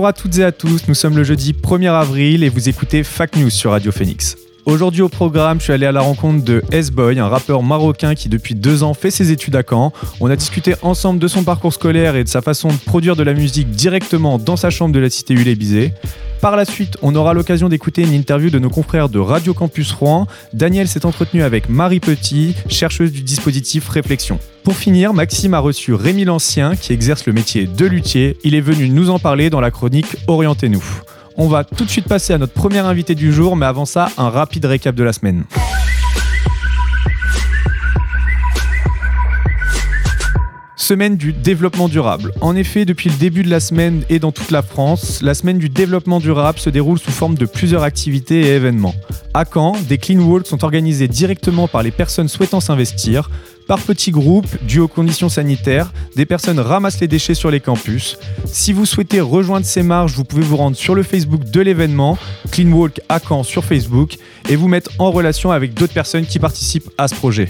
Bonjour à toutes et à tous, nous sommes le jeudi 1er avril et vous écoutez Fac News sur Radio Phoenix. Aujourd'hui au programme, je suis allé à la rencontre de S-Boy, un rappeur marocain qui depuis deux ans fait ses études à Caen. On a discuté ensemble de son parcours scolaire et de sa façon de produire de la musique directement dans sa chambre de la cité Ulébizé. Par la suite, on aura l'occasion d'écouter une interview de nos confrères de Radio Campus Rouen. Daniel s'est entretenu avec Marie Petit, chercheuse du dispositif Réflexion. Pour finir, Maxime a reçu Rémi Lancien, qui exerce le métier de luthier. Il est venu nous en parler dans la chronique Orientez-nous. On va tout de suite passer à notre premier invité du jour, mais avant ça, un rapide récap de la semaine. Semaine du développement durable. En effet, depuis le début de la semaine et dans toute la France, la semaine du développement durable se déroule sous forme de plusieurs activités et événements. À Caen, des clean walks sont organisés directement par les personnes souhaitant s'investir. Par petits groupes, dû aux conditions sanitaires, des personnes ramassent les déchets sur les campus. Si vous souhaitez rejoindre ces marches, vous pouvez vous rendre sur le Facebook de l'événement, Clean Walk à Caen sur Facebook, et vous mettre en relation avec d'autres personnes qui participent à ce projet.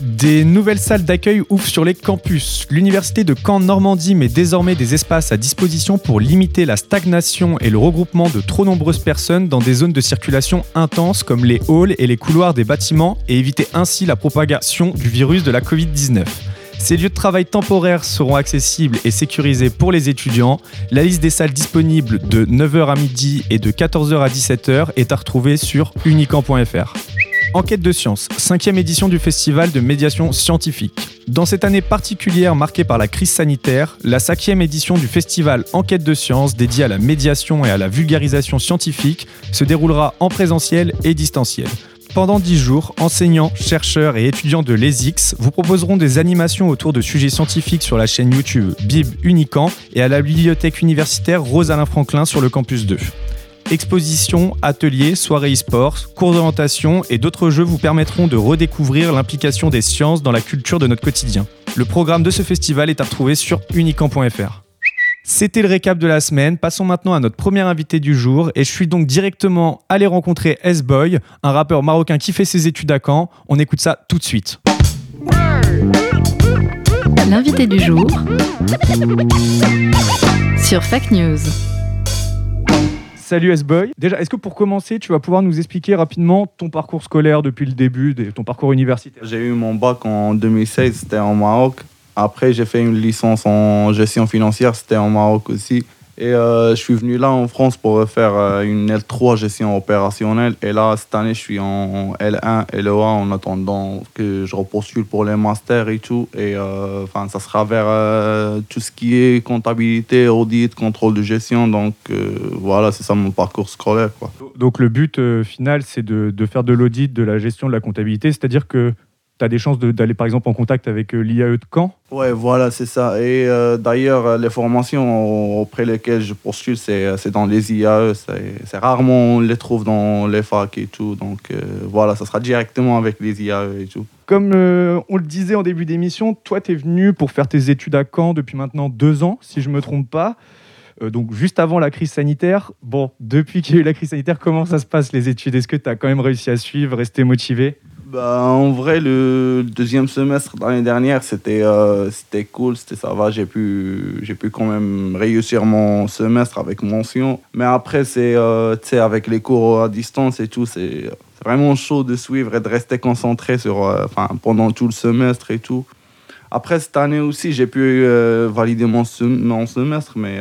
Des nouvelles salles d'accueil ouvrent sur les campus. L'université de Caen-Normandie met désormais des espaces à disposition pour limiter la stagnation et le regroupement de trop nombreuses personnes dans des zones de circulation intenses comme les halls et les couloirs des bâtiments et éviter ainsi la propagation du virus de la Covid-19. Ces lieux de travail temporaires seront accessibles et sécurisés pour les étudiants. La liste des salles disponibles de 9h à midi et de 14h à 17h est à retrouver sur unicamp.fr. Enquête de science, cinquième édition du festival de médiation scientifique. Dans cette année particulière marquée par la crise sanitaire, la cinquième édition du festival Enquête de science dédié à la médiation et à la vulgarisation scientifique se déroulera en présentiel et distanciel. Pendant 10 jours, enseignants, chercheurs et étudiants de l'ESIX vous proposeront des animations autour de sujets scientifiques sur la chaîne YouTube Bib Unicamp et à la bibliothèque universitaire Rose-Alain Franklin sur le campus 2. Expositions, ateliers, soirées e-sport, cours d'orientation et d'autres jeux vous permettront de redécouvrir l'implication des sciences dans la culture de notre quotidien. Le programme de ce festival est à retrouver sur unicamp.fr. C'était le récap de la semaine. Passons maintenant à notre premier invité du jour. Et je suis donc directement allé rencontrer S-Boy, un rappeur marocain qui fait ses études à Caen. On écoute ça tout de suite. L'invité du jour sur Fac News. Salut S-Boy. Déjà, est-ce que pour commencer, tu vas pouvoir nous expliquer rapidement ton parcours scolaire depuis le début, ton parcours universitaire? J'ai eu mon bac en 2016, c'était en Maroc. Après, j'ai fait une licence en gestion financière, c'était en Maroc aussi. Et euh, je suis venu là en France pour faire euh, une L3 gestion opérationnelle. Et là, cette année, je suis en L1 LEA en attendant que je repostule pour les masters et tout. Et euh, enfin, ça sera vers tout ce qui est comptabilité, audit, contrôle de gestion. Donc voilà, c'est ça mon parcours scolaire. Quoi. Donc le but final, c'est de, de faire de l'audit, de la gestion de la comptabilité, c'est-à-dire que tu as des chances de- d'aller par exemple en contact avec euh, l'IAE de Caen? Ouais, voilà, c'est ça. Et euh, d'ailleurs, euh, les formations auprès lesquelles je postule, c'est dans les IAE. C'est rarement on les trouve dans les facs et tout. Donc euh, voilà, ça sera directement avec les IAE et tout. Comme euh, on le disait en début d'émission, toi, tu es venu pour faire tes études à Caen depuis maintenant deux ans, si je ne me trompe pas. Donc juste avant la crise sanitaire. Bon, depuis qu'il y a eu la crise sanitaire, comment ça se passe les études? Est-ce que tu as quand même réussi à suivre, rester motivé? Bah, en vrai, le deuxième semestre l'année dernière, c'était euh, cool, c'était ça va. J'ai pu, pu quand même réussir mon semestre avec mention. Mais après, c'est euh, avec les cours à distance et tout, c'est vraiment chaud de suivre et de rester concentré sur, euh, pendant tout le semestre et tout. Après, cette année aussi, j'ai pu euh, valider mon, sem- mon semestre, mais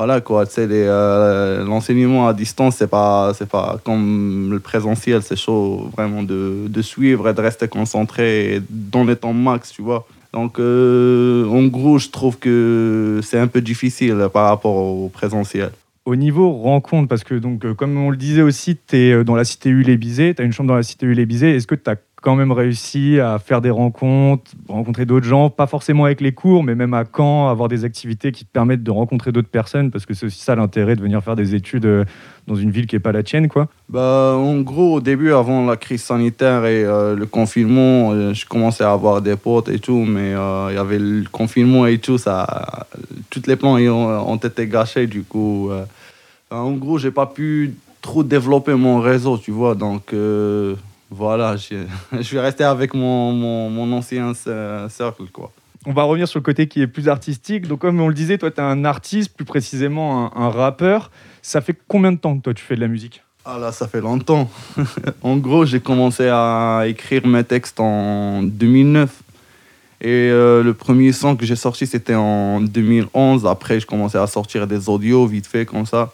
voilà quoi, tu sais, euh, l'enseignement à distance, c'est pas, c'est pas comme le présentiel, c'est chaud vraiment de, de suivre et de rester concentré dans les temps max, tu vois. Donc, euh, en gros, je trouve que c'est un peu difficile par rapport au présentiel. Au niveau rencontre, parce que donc, euh, comme on le disait aussi, tu es dans la cité Ulébizé, tu as une chambre dans la cité Ulébizé, est-ce que tu as quand même réussi à faire des rencontres, rencontrer d'autres gens, pas forcément avec les cours, mais même à Caen, avoir des activités qui te permettent de rencontrer d'autres personnes, parce que c'est aussi ça l'intérêt de venir faire des études euh, dans une ville qui n'est pas la tienne, quoi. Bah, en gros, au début, avant la crise sanitaire et euh, le confinement, euh, je commençais à avoir des potes et tout, mais il y avait le confinement et tout, ça, tous les plans ont, ont été gâchés, du coup. en gros, j'ai pas pu trop développer mon réseau, tu vois, donc voilà, je vais rester avec mon, mon, mon ancien cer- cercle, quoi. On va revenir sur le côté qui est plus artistique. Donc, comme on le disait, toi, tu es un artiste, plus précisément un, un rappeur. Ça fait combien de temps que toi, tu fais de la musique? Ah là, ça fait longtemps. en gros, j'ai commencé à écrire mes textes en 2009. Et euh, le premier son que j'ai sorti, c'était en 2011. Après, je commençais à sortir des audios vite fait comme ça.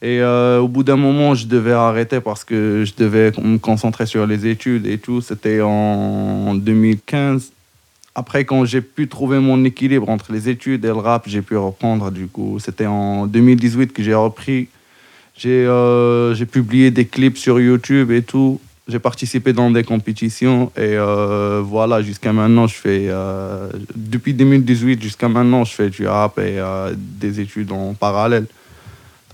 Et euh, au bout d'un moment, je devais arrêter parce que je devais me concentrer sur les études et tout. C'était en 2015. Après, quand j'ai pu trouver mon équilibre entre les études et le rap, j'ai pu reprendre. Du coup, c'était en 2018 que j'ai repris. J'ai euh, publié des clips sur YouTube et tout. J'ai participé dans des compétitions et euh, voilà, jusqu'à maintenant, je fais. euh, depuis 2018 jusqu'à maintenant, je fais du rap et des études en parallèle.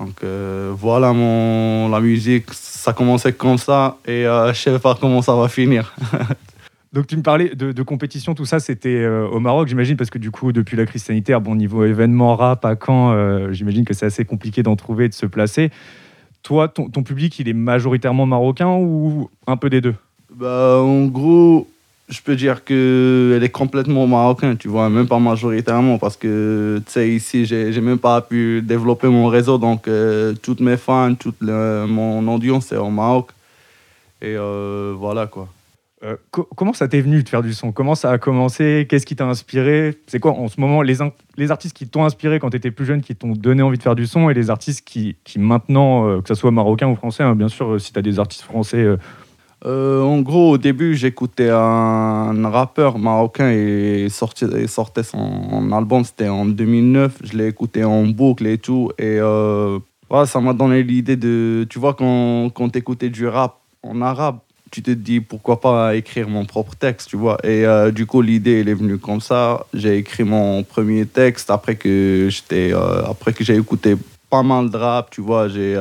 Donc euh, voilà, mon, la musique, ça commençait comme ça et euh, je sais pas comment ça va finir. Donc, tu me parlais de, de compétition, tout ça, c'était euh, au Maroc, j'imagine, parce que du coup, depuis la crise sanitaire, bon, niveau événement rap à Caen, j'imagine que c'est assez compliqué d'en trouver, de se placer. Toi, ton, ton public, il est majoritairement marocain ou un peu des deux? Bah, en gros, je peux dire qu'elle est complètement marocaine, tu vois, même pas majoritairement, parce que, tu sais, ici, j'ai même pas pu développer mon réseau, donc euh, toutes mes fans, toute le- mon audience, c'est au Maroc. Et euh, voilà, quoi. Euh, co- comment ça t'est venu de faire du son? Comment ça a commencé? Qu'est-ce qui t'a inspiré? C'est quoi en ce moment les, les artistes qui t'ont inspiré quand tu étais plus jeune, qui t'ont donné envie de faire du son et les artistes qui, qui maintenant, que ce soit marocain ou français, hein, bien sûr, si tu as des artistes français, euh, en gros, au début, j'écoutais un rappeur marocain et sortait son album, c'était en 2009. Je l'ai écouté en boucle et tout. Et euh, ça m'a donné l'idée de. Tu vois, quand, quand tu écoutais du rap en arabe, tu te dis pourquoi pas écrire mon propre texte, tu vois. Et euh, du coup, l'idée, elle est venue comme ça. J'ai écrit mon premier texte après que euh, après que j'ai écouté pas mal de rap, tu vois. J'ai.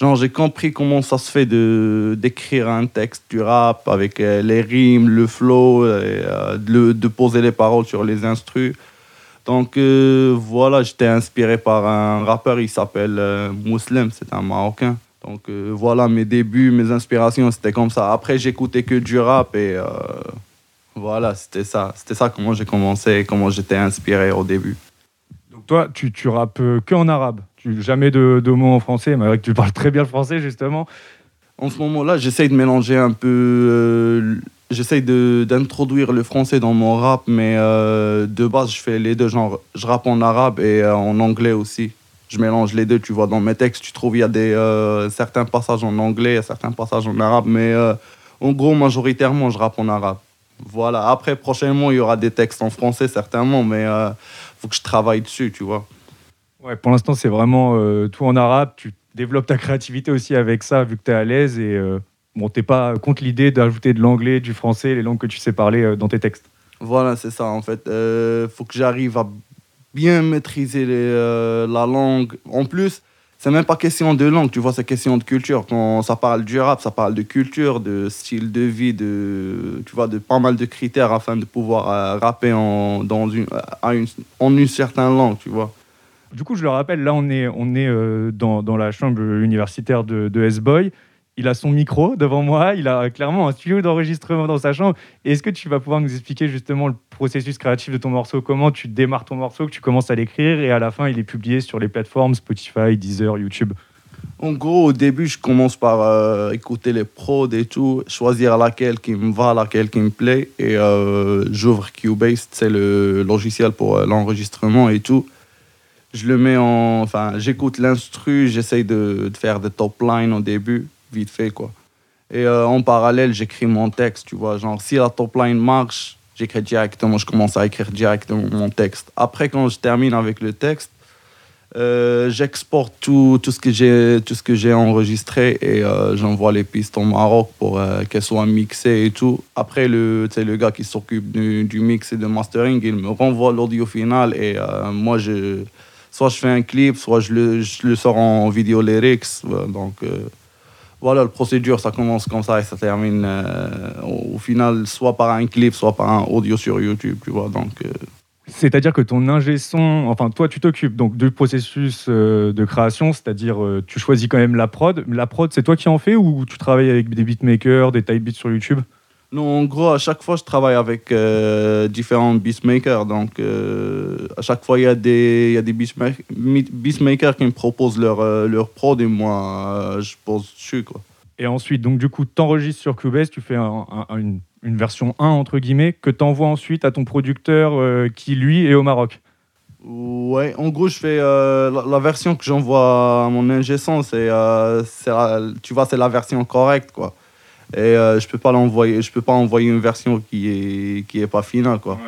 Genre, j'ai compris comment ça se fait de d'écrire un texte du rap avec euh, les rimes, le flow, et, euh, de, poser les paroles sur les instrus. Donc euh, voilà, j'étais inspiré par un rappeur, il s'appelle euh, Mousselem, c'est un Marocain. Donc voilà, mes débuts, mes inspirations, c'était comme ça. Après, j'écoutais que du rap et voilà, c'était ça. C'était ça comment j'ai commencé, comment j'étais inspiré au début. Donc toi, tu, tu rappes que en arabe? Tu, jamais de, mots en français, que tu parles très bien le français, justement. En ce moment-là, j'essaye de mélanger un peu. euh, j'essaye d'introduire le français dans mon rap, mais euh, de base, je fais les deux. Genre, je rappe en arabe et euh, en anglais aussi. Je mélange les deux, tu vois. Dans mes textes, tu trouves, il y a des, euh, certains passages en anglais, certains passages en arabe, mais en gros, majoritairement, je rappe en arabe. Voilà. Après, prochainement, il y aura des textes en français, certainement, mais il faut que je travaille dessus, tu vois. Ouais, pour l'instant, c'est vraiment euh, tout en arabe. Tu développes ta créativité aussi avec ça, vu que tu es à l'aise. Et euh, bon, t'es pas contre l'idée d'ajouter de l'anglais, du français, les langues que tu sais parler euh, dans tes textes. Voilà, c'est ça en fait. Il faut que j'arrive à bien maîtriser euh, la langue. En plus, c'est même pas question de langue, tu vois, c'est question de culture. Quand ça parle du rap, ça parle de culture, de style de vie, de, tu vois, de pas mal de critères afin de pouvoir euh, rapper en, dans une, en une certaine langue, tu vois. Du coup, je le rappelle, là, on est, on est euh, dans, dans la chambre universitaire de, de S-Boy. Il a son micro devant moi, il a clairement un studio d'enregistrement dans sa chambre. Est-ce que tu vas pouvoir nous expliquer justement le processus créatif de ton morceau? Comment tu démarres ton morceau, que tu commences à l'écrire? Et à la fin, il est publié sur les plateformes Spotify, Deezer, YouTube En gros, au début, je commence par euh, écouter les prods et tout, choisir laquelle qui me va, laquelle qui me plaît. Et euh, j'ouvre Cubase, c'est le logiciel pour l'enregistrement et tout. Je le mets en. Enfin, j'écoute l'instru, j'essaye de, de faire des top lines au début, vite fait, quoi. Et euh, en parallèle, j'écris mon texte, tu vois. Genre, si la top line marche, j'écris directement, je commence à écrire directement mon texte. Après, quand je termine avec le texte, Euh, J'exporte tout, tout ce que j'ai tout ce que j'ai enregistré et euh, j'envoie les pistes au Maroc pour qu'elles soient mixées et tout. Après le le gars qui s'occupe du, du mix et de mastering, il me renvoie l'audio final et moi je soit je fais un clip, soit je le, je le sors en vidéo lyrics. Euh, Donc euh, voilà, la procédure, ça commence comme ça et ça termine euh, au, final soit par un clip, soit par un audio sur YouTube, tu vois. Donc C'est-à-dire que ton ingé son, enfin toi tu t'occupes donc du processus de création, c'est-à-dire euh, tu choisis quand même la prod. La prod c'est toi qui en fais ou tu travailles avec des beatmakers, des type beats sur YouTube? Non, en gros, à chaque fois, je travaille avec euh, différents beatmakers. Donc, euh, à chaque fois, il y a des, il y a des beatmakers qui me proposent leur, euh, leur prod et moi, je pose dessus. Quoi. Et ensuite, donc du coup, tu enregistres sur Cubase, tu fais un- un- une, une version 1, entre guillemets, que tu envoies ensuite à ton producteur qui, lui, est au Maroc. Ouais, en gros, je fais euh, la, la version que j'envoie à mon ingé son, c'est, euh, tu vois, c'est la version correcte, quoi. Et euh, je peux pas l'envoyer, je peux pas envoyer une version qui est qui est pas finale, quoi.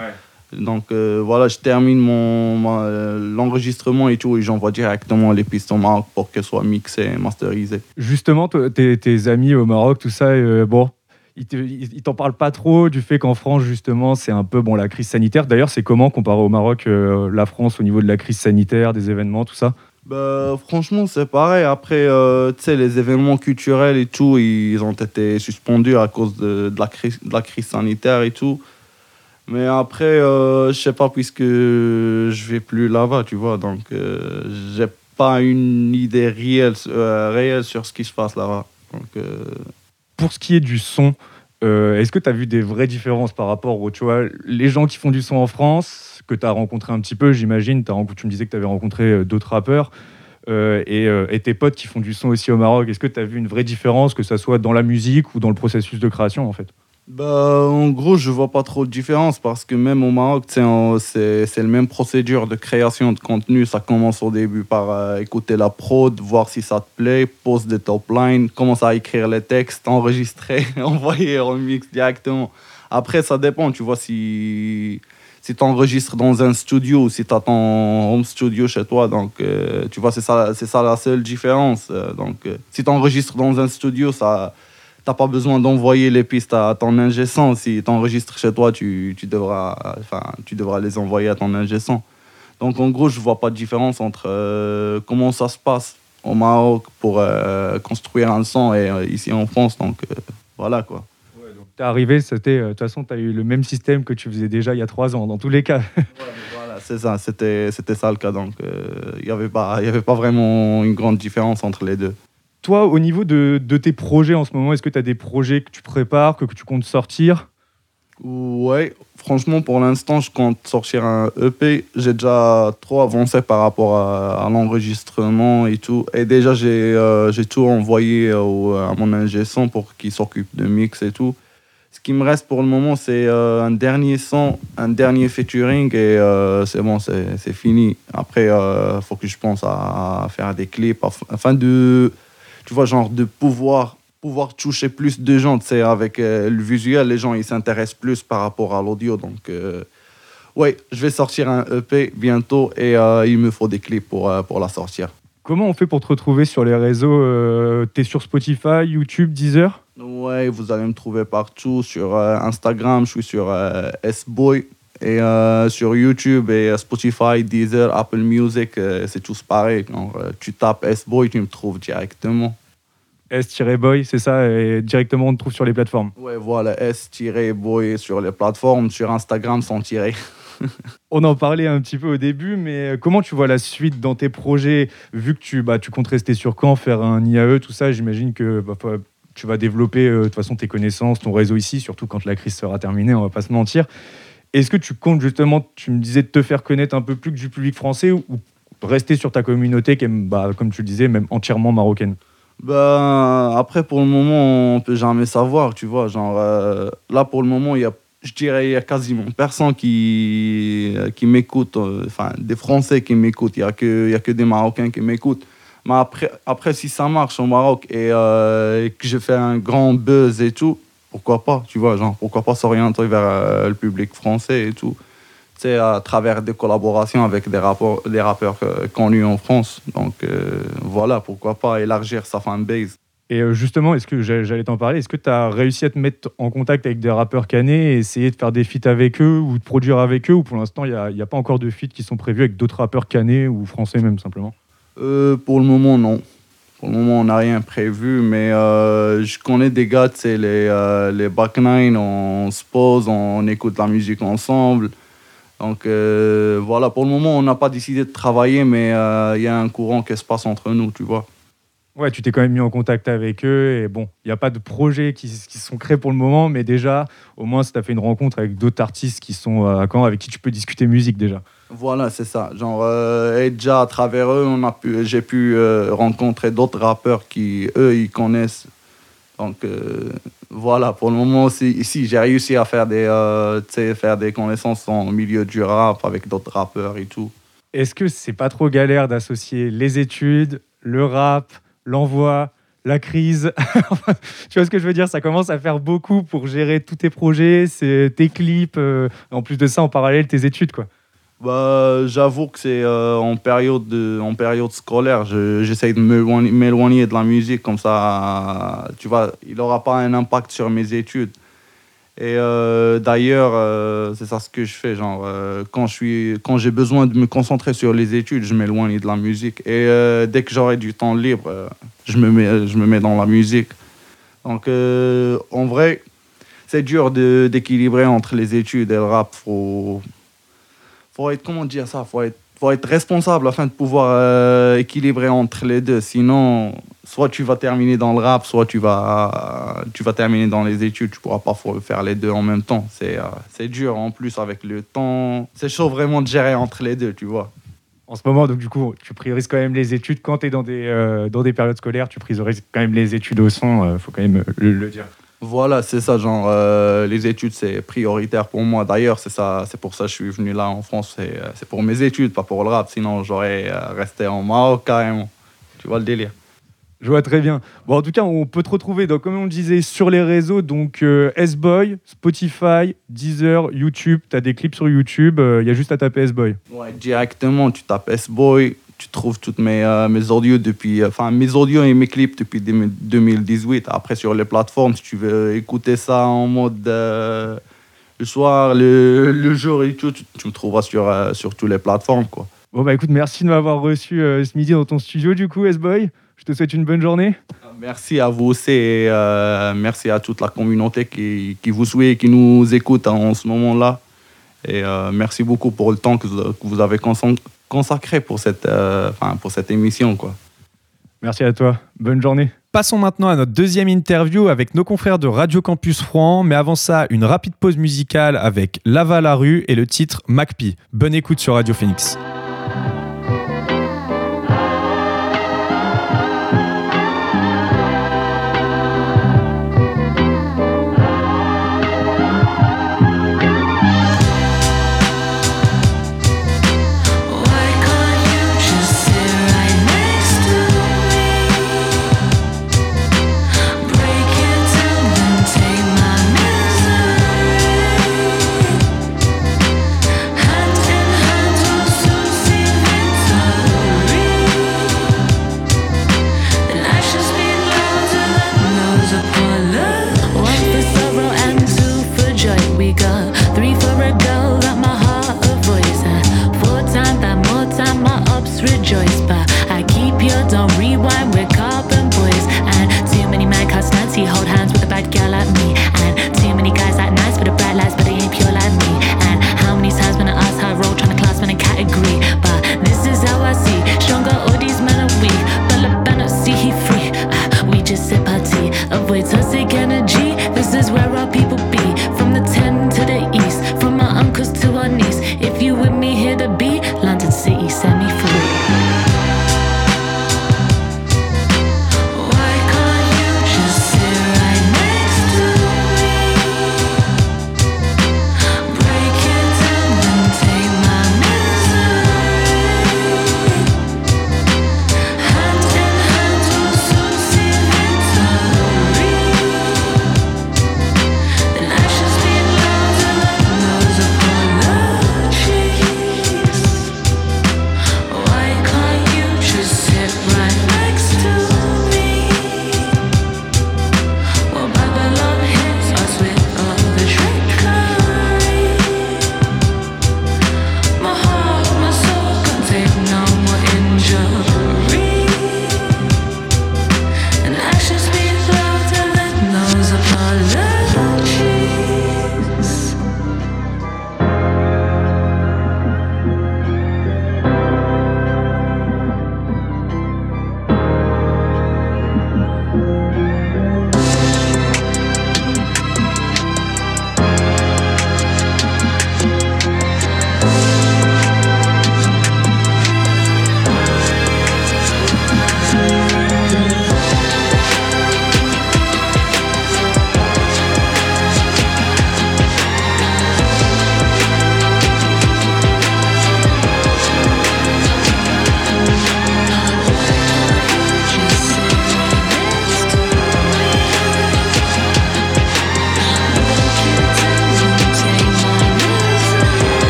Donc euh, voilà, je termine mon, euh, l'enregistrement et tout, et j'envoie directement les pistes au Maroc pour qu'elles soient mixées et masterisées. Justement, tes, tes amis au Maroc, tout ça, euh, bon, ils te- ils ils t'en parlent pas trop du fait qu'en France, justement, c'est un peu bon la crise sanitaire. D'ailleurs, c'est comment comparé au Maroc, euh, la France, au niveau de la crise sanitaire, des événements, tout ça? Bah, franchement, c'est pareil. Après, euh, tu sais, les événements culturels et tout, ils ont été suspendus à cause de, la, crise, de la crise sanitaire et tout. Mais après, euh, je sais pas, puisque je vais plus là-bas, tu vois. Donc, euh, j'ai pas une idée réelle, euh, réelle sur ce qui se passe là-bas. Pour ce qui est du son, euh, est-ce que tu as vu des vraies différences par rapport aux, tu vois, les gens qui font du son en France, que tu as rencontré un petit peu, j'imagine, tu me disais que tu avais rencontré euh, d'autres rappeurs, et, euh, et tes potes qui font du son aussi au Maroc, est-ce que tu as vu une vraie différence, que ça soit dans la musique ou dans le processus de création, en fait? Bah, en gros, je vois pas trop de différence parce que même au Maroc, c'est la même procédure de création de contenu. Ça commence au début par euh, écouter la prod, voir si ça te plaît, pose des top lines, commence à écrire les textes, enregistrer, envoyer en mix directement. Après, ça dépend, tu vois, si, si tu enregistres dans un studio ou si tu as ton home studio chez toi. Donc, euh, tu vois, c'est ça, ça la seule différence. Euh, donc, si tu enregistres dans un studio, ça t'as pas besoin d'envoyer les pistes à ton ingé son. Si tu enregistres chez toi, tu, tu, devras, enfin, tu devras les envoyer à ton ingé son. Donc en gros, je vois pas de différence entre euh, comment ça se passe au Maroc pour euh, construire un son et euh, ici en France. Donc voilà quoi. T'es arrivé, c'était, de toute façon, tu as eu le même système que tu faisais déjà il y a trois ans, dans tous les cas. Voilà, c'est ça, c'était, c'était ça le cas. Donc il n'y avait, pas- y avait pas vraiment une grande différence entre les deux. Toi, au niveau de, de tes projets en ce moment, est-ce que tu as des projets que tu prépares, que, que tu comptes sortir? Ouais, franchement, pour l'instant, je compte sortir un EP. J'ai déjà trop avancé par rapport à, l'enregistrement et tout. Et déjà, j'ai euh, tout envoyé à mon ingé son pour qu'il s'occupe de mix et tout. Ce qui me reste pour le moment, c'est euh, un dernier son, un dernier featuring et euh, c'est bon, c'est fini. Après, il faut que je pense à, à faire des clips af- afin de, tu vois, genre de pouvoir pouvoir toucher plus de gens, tu sais, avec euh, le visuel, les gens, ils s'intéressent plus par rapport à l'audio. Donc, euh, ouais, je vais sortir un EP bientôt et euh, il me faut des clips pour, euh, pour la sortir. Comment on fait pour te retrouver sur les réseaux T'es sur Spotify, YouTube, Deezer? Ouais, vous allez me trouver partout, sur Instagram, je suis sur S-Boy, et euh, sur YouTube et euh, Spotify, Deezer, Apple Music, euh, c'est tous pareil. Euh, tu tapes S-Boy, tu me trouves directement. S-Boy, c'est ça, et directement on te trouve sur les plateformes. Ouais, voilà, S-Boy sur les plateformes, sur Instagram sans tirer. On en parlait un petit peu au début, mais comment tu vois la suite dans tes projets Vu que tu, bah, tu comptes rester sur Caen, faire un IAE, tout ça, j'imagine que bah, tu vas développer de toute façon tes connaissances, ton réseau ici, surtout quand la crise sera terminée, on va pas se mentir. Est-ce que tu comptes justement, tu me disais, te faire connaître un peu plus que du public français ou, rester sur ta communauté qui est, bah, comme tu le disais, même entièrement marocaine? Ben, après, pour le moment, on peut jamais savoir, tu vois. Genre, euh, là, pour le moment, il y a, je dirais, il y a quasiment personne qui, qui m'écoute. euh, Enfin, des Français qui m'écoutent. Il n'y a, que- y a que des Marocains qui m'écoutent. Mais après, après, si ça marche au Maroc et, euh, et que je fais un grand buzz et tout, pourquoi pas, tu vois. Genre, pourquoi pas s'orienter vers euh, le public français et tout. Tu sais, à travers des collaborations avec des, rappeurs, des rappeurs euh, connus en France. Donc euh, voilà, pourquoi pas élargir sa fanbase. Et justement, est-ce que j'a- j'allais t'en parler, est-ce que tu as réussi à te mettre en contact avec des rappeurs canés et essayer de faire des feats avec eux ou de produire avec eux ou pour l'instant, il n'y a, a pas encore de feats qui sont prévus avec d'autres rappeurs canés ou français même simplement? Pour le moment, non. Pour le moment, on n'a rien prévu, mais euh, je connais des gars, sais, les, euh, les Back Nine, on se pose, on écoute la musique ensemble. Donc euh, voilà, pour le moment, on n'a pas décidé de travailler, mais il y a un courant qui se passe entre nous, tu vois. Ouais, tu t'es quand même mis en contact avec eux et bon, il n'y a pas de projets qui, qui sont créés pour le moment, mais déjà, au moins, tu as fait une rencontre avec d'autres artistes qui sont à Caen, avec qui tu peux discuter musique déjà. Voilà, c'est ça. Genre, euh, et déjà à travers eux, on a pu, j'ai pu euh, rencontrer d'autres rappeurs qui, eux, ils connaissent. Donc euh, voilà, pour le moment aussi, ici, j'ai réussi à faire des, euh, faire des connaissances en milieu du rap avec d'autres rappeurs et tout. Est-ce que c'est pas trop galère d'associer les études, le rap, l'envoi, la crise Tu vois ce que je veux dire? Ça commence à faire beaucoup pour gérer tous tes projets, tes clips, euh, en plus de ça, en parallèle, tes études, quoi. Bah, j'avoue que c'est euh, en, période de, en période scolaire, je- j'essaye de m'éloigner de la musique, comme ça, tu vois, il n'aura pas un impact sur mes études. Et euh, d'ailleurs, euh, c'est ça ce que je fais, genre, euh, quand j'ai besoin de me concentrer sur les études, je m'éloigne de la musique. Et dès que j'aurai du temps libre, je, me mets, je me mets dans la musique. Donc, en vrai, c'est dur d'équilibrer entre les études et le rap. Faut, faut être, comment dire ça, faut être, faut être responsable afin de pouvoir euh, équilibrer entre les deux. Sinon, soit tu vas terminer dans le rap, soit tu vas, tu vas terminer dans les études. Tu pourras pas fa- faire les deux en même temps. C'est euh, dur en plus avec le temps. C'est chaud vraiment de gérer entre les deux, tu vois. En ce moment, donc du coup, tu priorises quand même les études. Quand tu es dans des, euh, dans des périodes scolaires, tu priorises quand même les études au son, il faut quand même euh, le dire. Voilà, c'est ça, genre, euh, les études, c'est prioritaire pour moi. D'ailleurs, c'est ça, c'est pour ça que je suis venu là en France. C'est euh, pour mes études, pas pour le rap. Sinon, j'aurais euh, resté en Maroc carrément. Tu vois le délire. Je vois très bien. Bon, en tout cas, on peut te retrouver, donc, comme on le disait, sur les réseaux. Donc, euh, S-Boy, Spotify, Deezer, YouTube. Tu as des clips sur YouTube. Il y a juste à taper S-Boy. Ouais, directement, tu tapes S-Boy, tu trouves toutes mes, euh, mes audios depuis, euh, enfin mes audios et mes clips depuis 2018. Après, sur les plateformes, si tu veux écouter ça en mode euh, le soir, le, le jour et tout, tu, tu me trouveras sur, euh, sur toutes les plateformes, quoi. Bon, bah écoute, merci de m'avoir reçu ce midi dans ton studio, du coup, S-Boy. Je te souhaite une bonne journée. Merci à vous aussi et merci à toute la communauté qui, qui vous suit et qui nous écoute en ce moment-là. Et merci beaucoup pour le temps que vous, que vous avez consen- consacré pour cette, euh, enfin, pour cette émission, quoi. Merci à toi. Bonne journée. Passons maintenant à notre deuxième interview avec nos confrères de Radio Campus Rouen. Mais avant ça, une rapide pause musicale avec Lava la rue et le titre MacPie. Bonne écoute sur Radio Phoenix.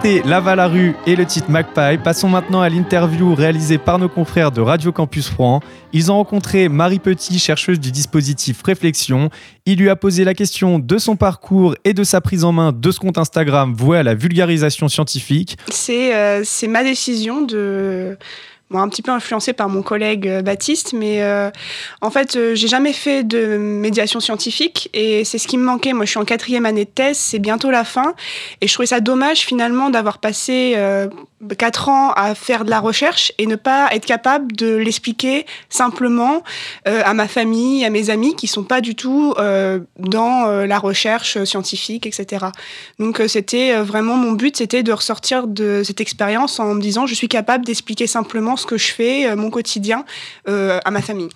C'était Lava la rue et le titre Magpie. Passons maintenant à l'interview réalisée par nos confrères de Radio Campus Rouen. Ils ont rencontré Marie Petit, chercheuse du dispositif Réflexion. Il lui a posé la question de son parcours et de sa prise en main de ce compte Instagram voué à la vulgarisation scientifique. C'est euh, c'est ma décision de bon, un petit peu influencée par mon collègue euh, Baptiste, mais euh, en fait, euh, j'ai jamais fait de médiation scientifique et c'est ce qui me manquait. Moi, je suis en quatrième année de thèse, c'est bientôt la fin, et je trouvais ça dommage finalement d'avoir passé euh, quatre ans à faire de la recherche et ne pas être capable de l'expliquer simplement à ma famille, à mes amis qui sont pas du tout dans la recherche scientifique, etc. Donc c'était vraiment mon but, c'était de ressortir de cette expérience en me disant je suis capable d'expliquer simplement ce que je fais, euh, mon quotidien, euh, à ma famille.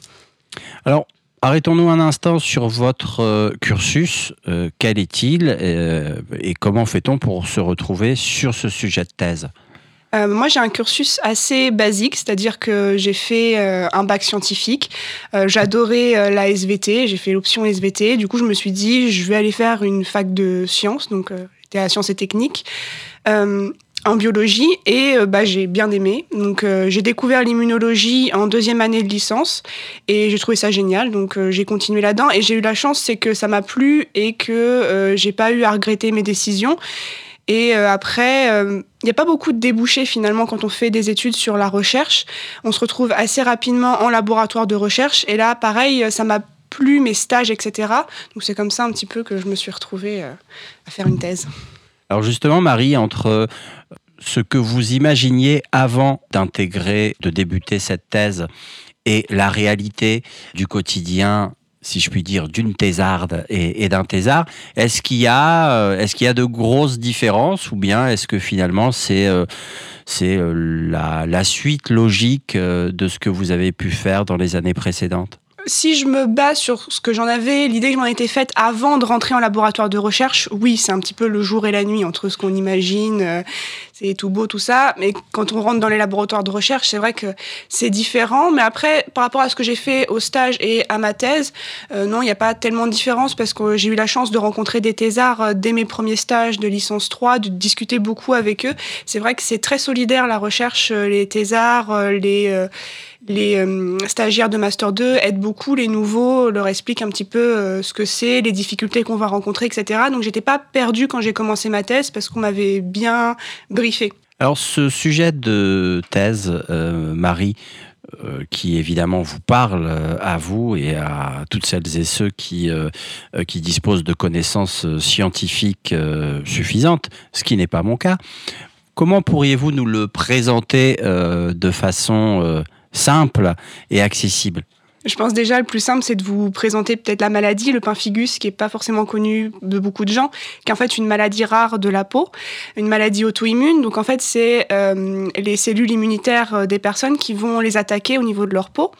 Alors, arrêtons-nous un instant sur votre euh, cursus. Euh, quel est-il euh, et comment fait-on pour se retrouver sur ce sujet de thèse? Euh, moi, j'ai un cursus assez basique, c'est-à-dire que j'ai fait euh, un bac scientifique. Euh, J'adorais la SVT, j'ai fait l'option SVT. Du coup, je me suis dit, je vais aller faire une fac de sciences, donc j'étais à sciences et techniques, en biologie, et euh, bah, j'ai bien aimé. Donc, euh, j'ai découvert l'immunologie en deuxième année de licence, et j'ai trouvé ça génial. Donc, euh, j'ai continué là-dedans, et j'ai eu la chance, c'est que ça m'a plu et que j'ai pas eu à regretter mes décisions. Et après, il n'y a pas beaucoup de débouchés finalement quand on fait des études sur la recherche. On se retrouve assez rapidement en laboratoire de recherche. Et là, pareil, ça m'a plu, mes stages, etc. Donc c'est comme ça un petit peu que je me suis retrouvée à faire une thèse. Alors justement, Marie, entre euh, ce que vous imaginiez avant d'intégrer, de débuter cette thèse et la réalité du quotidien, si je puis dire, d'une thésarde et, d'un thésard, est-ce qu'il y, a, euh, qu'il y a de grosses différences ou bien est-ce que finalement c'est euh, la, suite logique de ce que vous avez pu faire dans les années précédentes? Si je me base sur ce que j'en avais, l'idée que je m'en étais faite avant de rentrer en laboratoire de recherche, oui, c'est un petit peu le jour et la nuit entre ce qu'on imagine, euh, c'est tout beau, tout ça. Mais quand on rentre dans les laboratoires de recherche, c'est vrai que c'est différent. Mais après, par rapport à ce que j'ai fait au stage et à ma thèse, euh, non, il n'y a pas tellement de différence parce que j'ai eu la chance de rencontrer des thésards euh, dès mes premiers stages de licence 3, de discuter beaucoup avec eux. C'est vrai que c'est très solidaire la recherche, euh, les thésards, les... euh, les euh, stagiaires de Master 2 aident beaucoup les nouveaux, leur expliquent un petit peu euh, ce que c'est, les difficultés qu'on va rencontrer, etc. Donc j'étais pas perdue quand j'ai commencé ma thèse parce qu'on m'avait bien briefé. Alors ce sujet de thèse, euh, Marie, qui évidemment vous parle à vous et à toutes celles et ceux qui, disposent de connaissances scientifiques suffisantes, ce qui n'est pas mon cas. Comment pourriez-vous nous le présenter de façon simple et accessible Je pense déjà le plus simple, c'est de vous présenter peut-être la maladie, le pemphigus, qui est pas forcément connu de beaucoup de gens, qui est en fait une maladie rare de la peau, une maladie auto-immune. Donc en fait, c'est euh, les cellules immunitaires euh, des personnes qui vont les attaquer au niveau de leur peau.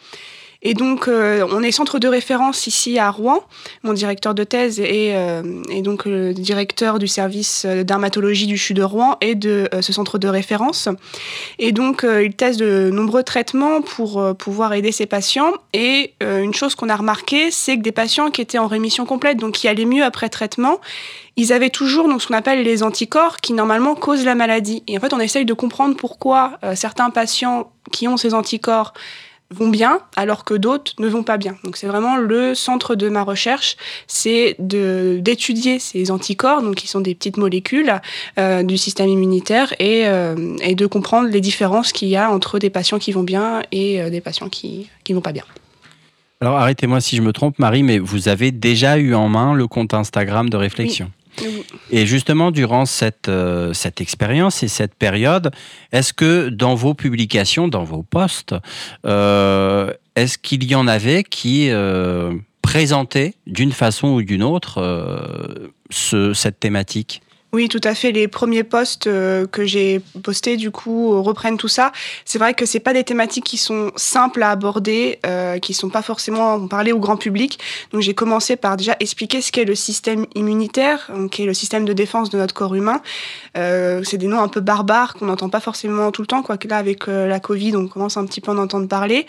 Et donc, euh, on est centre de référence ici à Rouen. Mon directeur de thèse est, euh, donc le directeur du service euh, dermatologie du CHU de Rouen et de ce centre de référence. Et donc, il teste de nombreux traitements pour pouvoir aider ces patients. Et une chose qu'on a remarqué, c'est que des patients qui étaient en rémission complète, donc qui allaient mieux après traitement, ils avaient toujours donc, ce qu'on appelle les anticorps qui normalement causent la maladie. Et en fait, on essaye de comprendre pourquoi certains patients qui ont ces anticorps vont bien alors que d'autres ne vont pas bien. Donc c'est vraiment le centre de ma recherche, c'est d'étudier ces anticorps, donc qui sont des petites molécules euh, du système immunitaire et, euh, et de comprendre les différences qu'il y a entre des patients qui vont bien et euh, des patients qui qui vont pas bien. Alors arrêtez-moi si je me trompe, Marie, mais vous avez déjà eu en main le compte Instagram de réflexion. Et justement, durant cette, euh, cette expérience et cette période, est-ce que dans vos publications, dans vos posts, euh, est-ce qu'il y en avait qui euh, présentaient d'une façon ou d'une autre euh, ce- cette thématique? Oui, tout à fait. Les premiers posts euh, que j'ai postés, du coup, euh, reprennent tout ça. C'est vrai que c'est pas des thématiques qui sont simples à aborder, euh, qui sont pas forcément parlées au grand public. Donc, j'ai commencé par déjà expliquer ce qu'est le système immunitaire, qui est le système de défense de notre corps humain. Euh, c'est des noms un peu barbares qu'on n'entend pas forcément tout le temps, quoique là, avec euh, la Covid, on commence un petit peu à en entendre parler.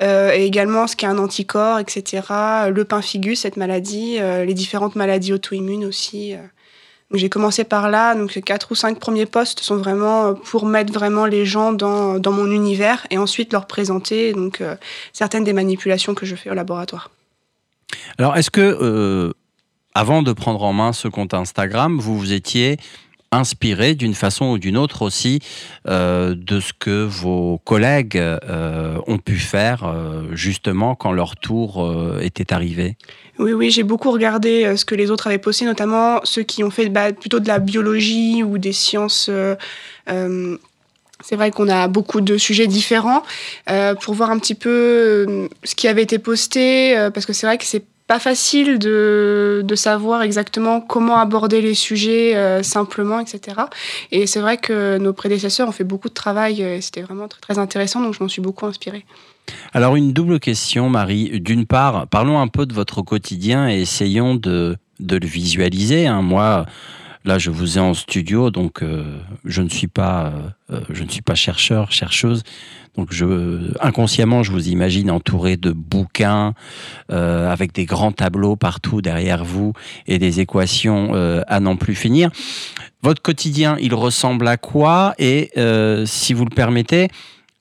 Et également ce qu'est un anticorps, etc. Le pemphigus, cette maladie, les différentes maladies auto-immunes aussi. J'ai commencé par là, donc quatre ou cinq premiers postes sont vraiment euh, pour mettre vraiment les gens dans, dans mon univers et ensuite leur présenter donc euh, certaines des manipulations que je fais au laboratoire. Alors, est-ce que, euh, avant de prendre en main ce compte Instagram, vous vous étiez inspiré d'une façon ou d'une autre aussi euh, de ce que vos collègues euh, ont pu faire euh, justement quand leur tour était arrivé? Oui, oui, j'ai beaucoup regardé ce que les autres avaient posté, notamment ceux qui ont fait bah, plutôt de la biologie ou des sciences. c'est vrai qu'on a beaucoup de sujets différents pour voir un petit peu ce qui avait été posté, parce que c'est vrai que c'est pas facile de, de savoir exactement comment aborder les sujets euh, simplement, etc. Et c'est vrai que nos prédécesseurs ont fait beaucoup de travail, euh, et c'était vraiment très, intéressant, donc je m'en suis beaucoup inspirée. Alors une double question, Marie. D'une part, parlons un peu de votre quotidien et essayons de, de le visualiser. hein. Moi, là, je vous ai en studio, donc euh, je ne suis pas, euh, je ne suis pas chercheur, chercheuse. Donc inconsciemment, je vous imagine entouré de bouquins euh, avec des grands tableaux partout derrière vous et des équations euh, à n'en plus finir. Votre quotidien, il ressemble à quoi? Et euh, si vous le permettez,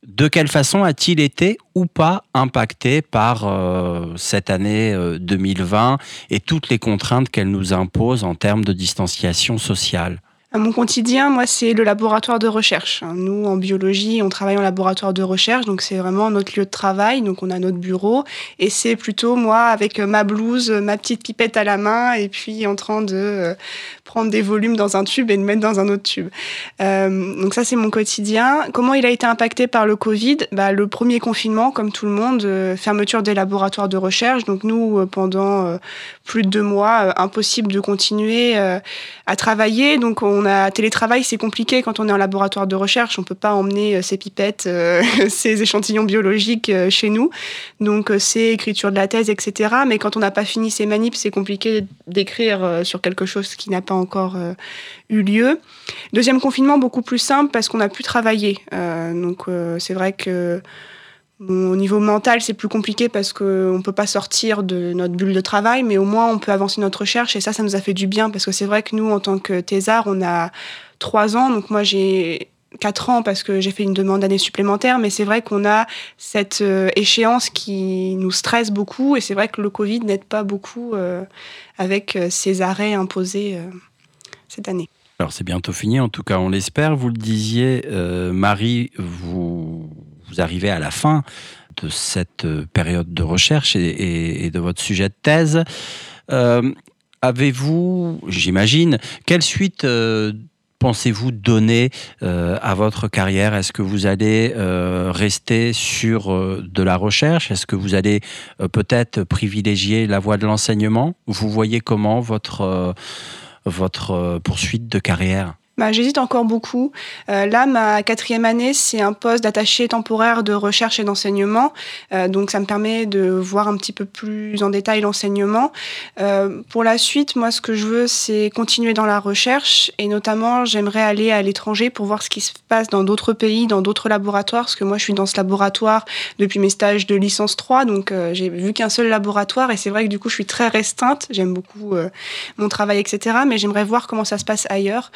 de quelle façon a-t-il été ou pas impacté par euh, cette année euh, 2020 et toutes les contraintes qu'elle nous impose en termes de distanciation sociale? Mon quotidien, moi, c'est le laboratoire de recherche. Nous, en biologie, on travaille en laboratoire de recherche, donc c'est vraiment notre lieu de travail. Donc on a notre bureau, et c'est plutôt moi avec ma blouse, ma petite pipette à la main, et puis en train de euh, prendre des volumes dans un tube et de mettre dans un autre tube. Euh, donc ça, c'est mon quotidien. Comment il a été impacté par le Covid? Bah, Le premier confinement, comme tout le monde, euh, fermeture des laboratoires de recherche. Donc nous, euh, pendant euh, plus de deux mois, impossible de continuer à travailler. Donc on a télétravail, c'est compliqué quand on est en laboratoire de recherche. On peut pas emmener ses pipettes, ses échantillons biologiques chez nous. Donc c'est écriture de la thèse, etc. Mais quand on n'a pas fini ses manips, c'est compliqué d'écrire sur quelque chose qui n'a pas encore euh, eu lieu. Deuxième confinement, beaucoup plus simple parce qu'on a pu travailler. Euh, donc euh, c'est vrai que au niveau mental, c'est plus compliqué parce qu'on ne peut pas sortir de notre bulle de travail, mais au moins on peut avancer notre recherche et ça, ça nous a fait du bien parce que c'est vrai que nous, en tant que thésard, on a trois ans. Donc moi, j'ai quatre ans parce que j'ai fait une demande d'année supplémentaire, mais c'est vrai qu'on a cette euh, échéance qui nous stresse beaucoup et c'est vrai que le Covid n'aide pas beaucoup euh, avec euh, ces arrêts imposés cette année. Alors c'est bientôt fini, en tout cas on l'espère. Vous le disiez, Marie, vous, arrivez à la fin de cette période de recherche et, de votre sujet de thèse. Avez-vous, j'imagine, quelle suite pensez-vous donner euh, à votre carrière? Est-ce que vous allez euh, rester sur euh, de la recherche? Est-ce que vous allez peut-être privilégier la voie de l'enseignement? Vous voyez comment votre, votre poursuite de carrière? Bah, J'hésite encore beaucoup. Euh, là, ma quatrième année, c'est un poste d'attaché temporaire de recherche et d'enseignement. Euh, donc, ça me permet de voir un petit peu plus en détail l'enseignement. Euh, pour la suite, moi, ce que je veux, c'est continuer dans la recherche. Et notamment, j'aimerais aller à l'étranger pour voir ce qui se passe dans d'autres pays, dans d'autres laboratoires. Parce que moi, je suis dans ce laboratoire depuis mes stages de licence 3. Donc, j'ai vu qu'un seul laboratoire. Et c'est vrai que du coup, je suis très restreinte. J'aime beaucoup mon travail, etc. Mais j'aimerais voir comment ça se passe ailleurs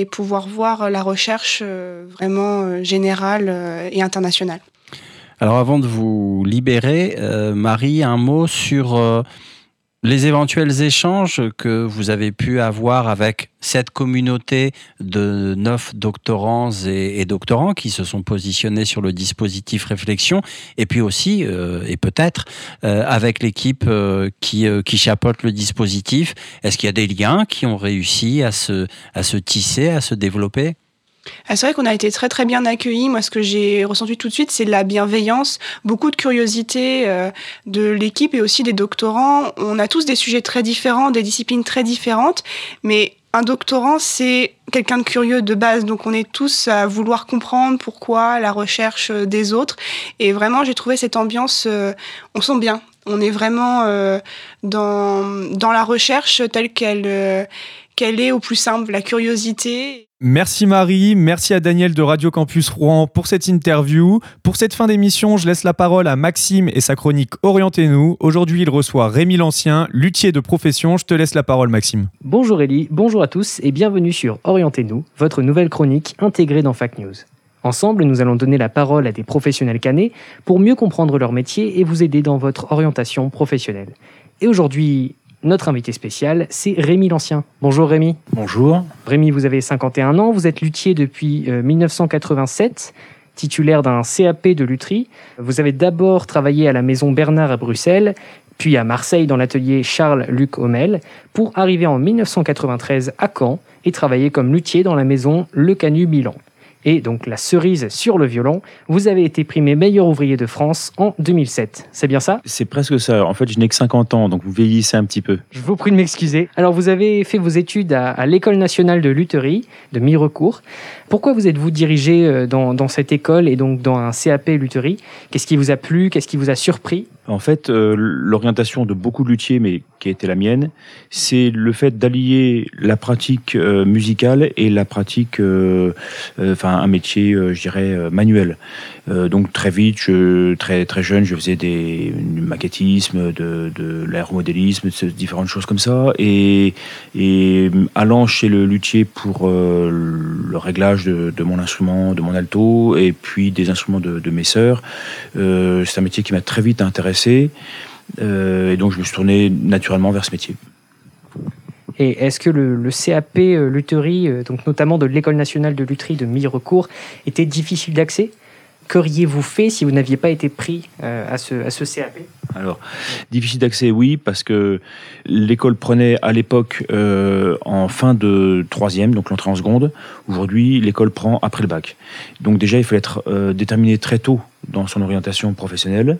et pouvoir voir la recherche euh, vraiment euh, générale euh, et internationale. Alors avant de vous libérer, euh, Marie, un mot sur euh, les éventuels échanges que vous avez pu avoir avec cette communauté de neuf doctorants et, doctorants qui se sont positionnés sur le dispositif réflexion, et puis aussi, euh, et peut-être, euh, avec l'équipe euh, qui, euh, qui chapeaute le dispositif. Est-ce qu'il y a des liens qui ont réussi à se, à se tisser, à se développer? Ah, c'est vrai qu'on a été très très bien accueillis. Moi, ce que j'ai ressenti tout de suite, c'est de la bienveillance, beaucoup de curiosité euh, de l'équipe et aussi des doctorants. On a tous des sujets très différents, des disciplines très différentes, mais un doctorant, c'est quelqu'un de curieux de base, donc on est tous à vouloir comprendre pourquoi la recherche euh, des autres. Et vraiment, j'ai trouvé cette ambiance, euh, on sent bien. On est vraiment dans, dans la recherche telle qu'elle qu'elle est au plus simple, la curiosité. Merci Marie, merci à Daniel de Radio Campus Rouen pour cette interview. Pour cette fin d'émission, je laisse la parole à Maxime et sa chronique Orientez-nous. Aujourd'hui, il reçoit Rémi Lancien, luthier de profession. Je te laisse la parole Maxime. Bonjour Ellie, bonjour à tous et bienvenue sur Orientez-nous, votre nouvelle chronique intégrée dans Fact News. Ensemble, nous allons donner la parole à des professionnels canés pour mieux comprendre leur métier et vous aider dans votre orientation professionnelle. Et aujourd'hui, notre invité spécial, c'est Rémi Lancien. Bonjour Rémi. Bonjour. Rémi, vous avez 51 ans, vous êtes luthier depuis euh, 1987, titulaire d'un CAP de lutherie. Vous avez d'abord travaillé à la maison Bernard à Bruxelles, puis à Marseille dans l'atelier Charles-Luc Hommel, pour arriver en 1993 à Caen et travailler comme luthier dans la maison Le Canu Milan. Et donc la cerise sur le violon, vous avez été primé meilleur ouvrier de France en 2007. C'est bien ça? C'est presque ça. En fait, je n'ai que 50 ans, donc vous vieillissez un petit peu. Je vous prie de m'excuser. Alors vous avez fait vos études à, à l'École nationale de lutherie de Mirecourt. Pourquoi vous êtes-vous dirigé euh, dans, dans cette école et donc dans un CAP lutherie? Qu'est-ce qui vous a plu? Qu'est-ce qui vous a surpris? En fait, euh, l'orientation de beaucoup de luthiers, mais qui a été la mienne, c'est le fait d'allier la pratique euh, musicale et la pratique, euh, enfin un métier, je dirais, manuel. Euh, donc très vite, je, très très jeune, je faisais du maquettisme, de, de l'aéromodélisme, différentes choses comme ça. Et, et allant chez le luthier pour euh, le réglage de, mon instrument, de mon alto, et puis des instruments de, mes sœurs, euh, c'est un métier qui m'a très vite intéressé. Euh, et donc je me suis tourné naturellement vers ce métier. Et est-ce que le, CAP euh, lutherie, euh, donc notamment de l'École nationale de lutherie de Mirecourt, était difficile d'accès? Qu'auriez-vous fait si vous n'aviez pas été pris euh, à, ce, CAP Alors, difficile d'accès, oui, parce que l'école prenait à l'époque euh, en fin de troisième, donc l'entrée en seconde. Aujourd'hui, l'école prend après le bac. Donc déjà, il fallait être euh, déterminé très tôt dans son orientation professionnelle,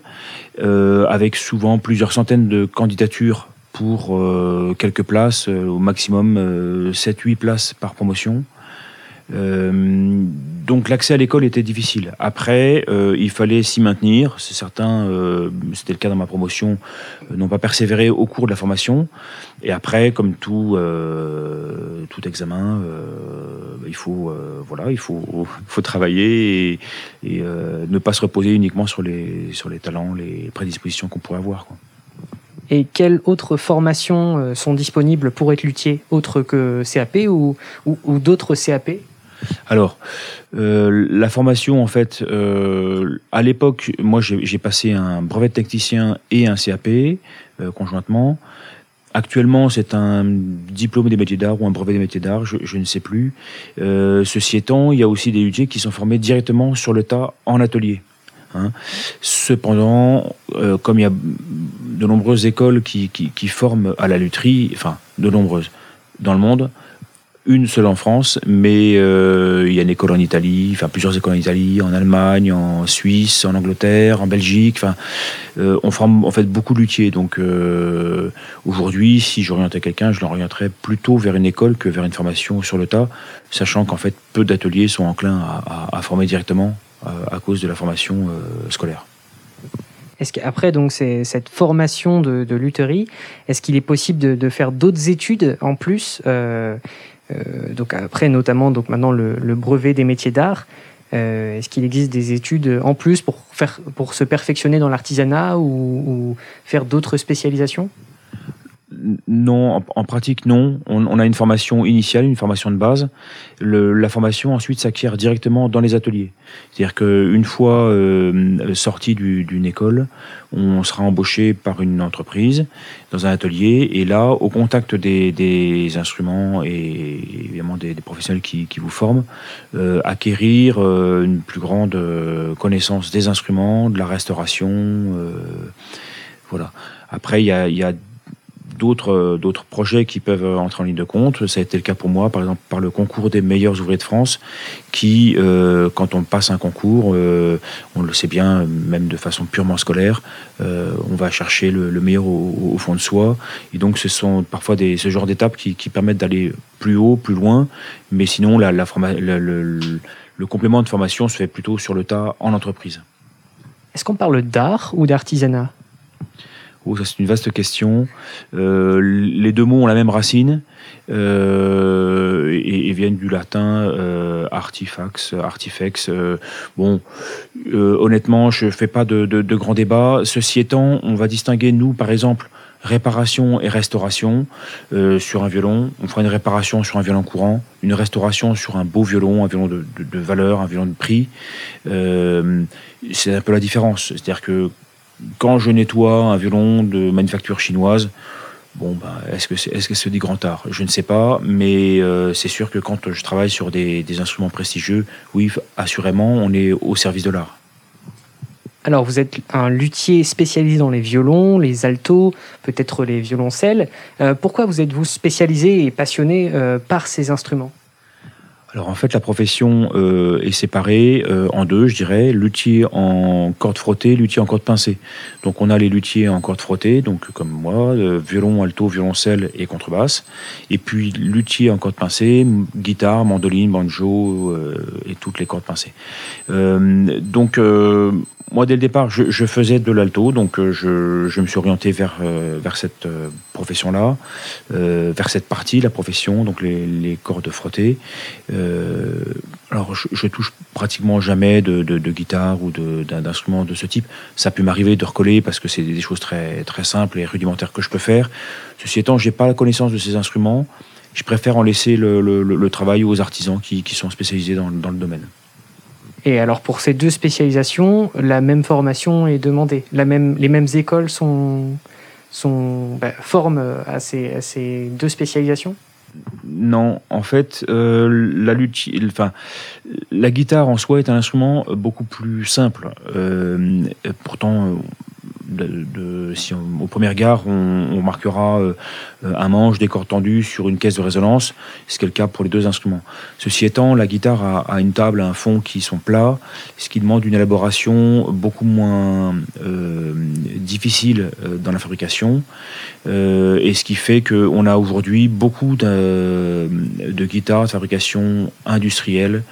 avec souvent plusieurs centaines de candidatures pour quelques places, au maximum euh, 7-8 places par promotion. Euh, donc l'accès à l'école était difficile. Après, euh, il fallait s'y maintenir. C'est certain, euh, c'était le cas dans ma promotion, euh, n'ont pas persévéré au cours de la formation. Et après, comme tout, euh, tout examen, il faut, voilà, il faut, faut travailler et, ne pas se reposer uniquement sur les, sur les talents, les prédispositions qu'on pourrait avoir. Et quelles autres formations sont disponibles pour être luthier, autres que CAP ou, ou d'autres CAP Alors, euh, la formation, en fait, euh, à l'époque, moi, j'ai passé un brevet de technicien et un CAP euh, conjointement. Actuellement, c'est un diplôme des métiers d'art ou un brevet des métiers d'art, je, ne sais plus. Ceci étant, il y a aussi des luthiers qui sont formés directement sur le tas en atelier. hein. Cependant, comme il y a de nombreuses écoles qui forment à la lutherie, enfin, de nombreuses dans le monde, une seule en France, mais euh, il y a une école en Italie, enfin plusieurs écoles en Italie, en Allemagne, en Suisse, en Angleterre, en Belgique. Enfin, euh, on forme en fait beaucoup de luthiers. Donc euh, aujourd'hui, si j'orientais quelqu'un, je l'orienterais plutôt vers une école que vers une formation sur le tas, sachant qu'en fait peu d'ateliers sont enclins à, former directement à cause de la formation scolaire. Est-ce qu'après donc cette formation de, de lutherie, est-ce qu'il est possible de, faire d'autres études en plus Donc après notamment maintenant le, brevet des métiers d'art. euh, est-ce qu'il existe des études en plus pour faire pour se perfectionner dans l'artisanat ou faire d'autres spécialisations? Non, en, pratique, non. On, a une formation initiale, une formation de base. La formation ensuite s'acquiert directement dans les ateliers. C'est-à-dire qu'une fois euh, sorti du- d'une école, on sera embauché par une entreprise dans un atelier et là, au contact des, instruments et évidemment des, professionnels qui, vous forment, euh, acquérir euh, une plus grande euh, connaissance des instruments, de la restauration. voilà. Après, il y a d'autres euh, d'autres projets qui peuvent euh, entrer en ligne de compte. Ça a été le cas pour moi, par exemple, par le concours des meilleurs ouvriers de France, qui, euh, quand on passe un concours, on le sait bien, même de façon purement scolaire, on va chercher le, le meilleur au, fond de soi. Et donc, ce sont parfois des, ce genre d'étapes qui, permettent d'aller plus haut, plus loin. Mais sinon, la, la le complément de formation se fait plutôt sur le tas en entreprise. Est-ce qu'on parle d'art ou d'artisanat? Oh, ça c'est une vaste question. Euh, les deux mots ont la même racine euh, et, viennent du latin euh, artifax, artifex. euh, bon, honnêtement, je fais pas de, de, de grands débats. Ceci étant, on va distinguer nous, par exemple, réparation et restauration sur un violon. On fera une réparation sur un violon courant, une restauration sur un beau violon, un violon de, valeur, un violon de prix. C'est un peu la différence. C'est-à-dire que quand je nettoie un violon de manufacture chinoise, bon, ben, est-ce que c'est est -ce c'est du grand art? Je ne sais pas, mais euh, c'est sûr que quand je travaille sur des, des instruments prestigieux, oui, assurément, on est au service de l'art. Alors, vous êtes un luthier spécialisé dans les violons, les altos, peut-être les violoncelles. Euh, pourquoi vous êtes-vous spécialisé et passionné euh, par ces instruments? Alors en fait, la profession euh, est séparée euh, en deux, je dirais, luthier en corde frottée, luthier en corde pincée. Donc on a les luthiers en corde frottée, donc comme moi, euh, violon, alto, violoncelle et contrebasse. Et puis luthier en corde pincée, guitare, mandoline, banjo euh, et toutes les cordes pincées. Euh, donc euh, moi, dès le départ, je, je faisais de l'alto, donc euh, je, je me suis orienté vers, euh, vers cette euh, profession-là, euh, vers cette partie, la profession, donc les, les cordes frottées. Euh, alors, je, je touche pratiquement jamais de, de, de guitare ou de- d'un d'instrument de ce type. Ça peut m'arriver de recoller parce que c'est des choses très, très simples et rudimentaires que je peux faire. Ceci étant, j'ai pas la connaissance de ces instruments. Je préfère en laisser le- le- le travail aux artisans qui, qui sont spécialisés dans, dans le domaine. Et alors, pour ces deux spécialisations, la même formation est demandée. Les mêmes écoles sont, bah, forment à ces, deux spécialisations? Non, en fait, euh, la, lutte, enfin, la guitare en soi est un instrument beaucoup plus simple. Euh, pourtant, si on- au premier regard, on, on marquera euh, un manche, des cordes tendues sur une caisse de résonance, ce qui est le cas pour les deux instruments. Ceci étant, la guitare a, une table, un fond qui sont plats, ce qui demande une élaboration beaucoup moins euh, difficile euh, dans la fabrication. Euh, et ce qui fait qu'on a aujourd'hui beaucoup de guitares de fabrication industrielle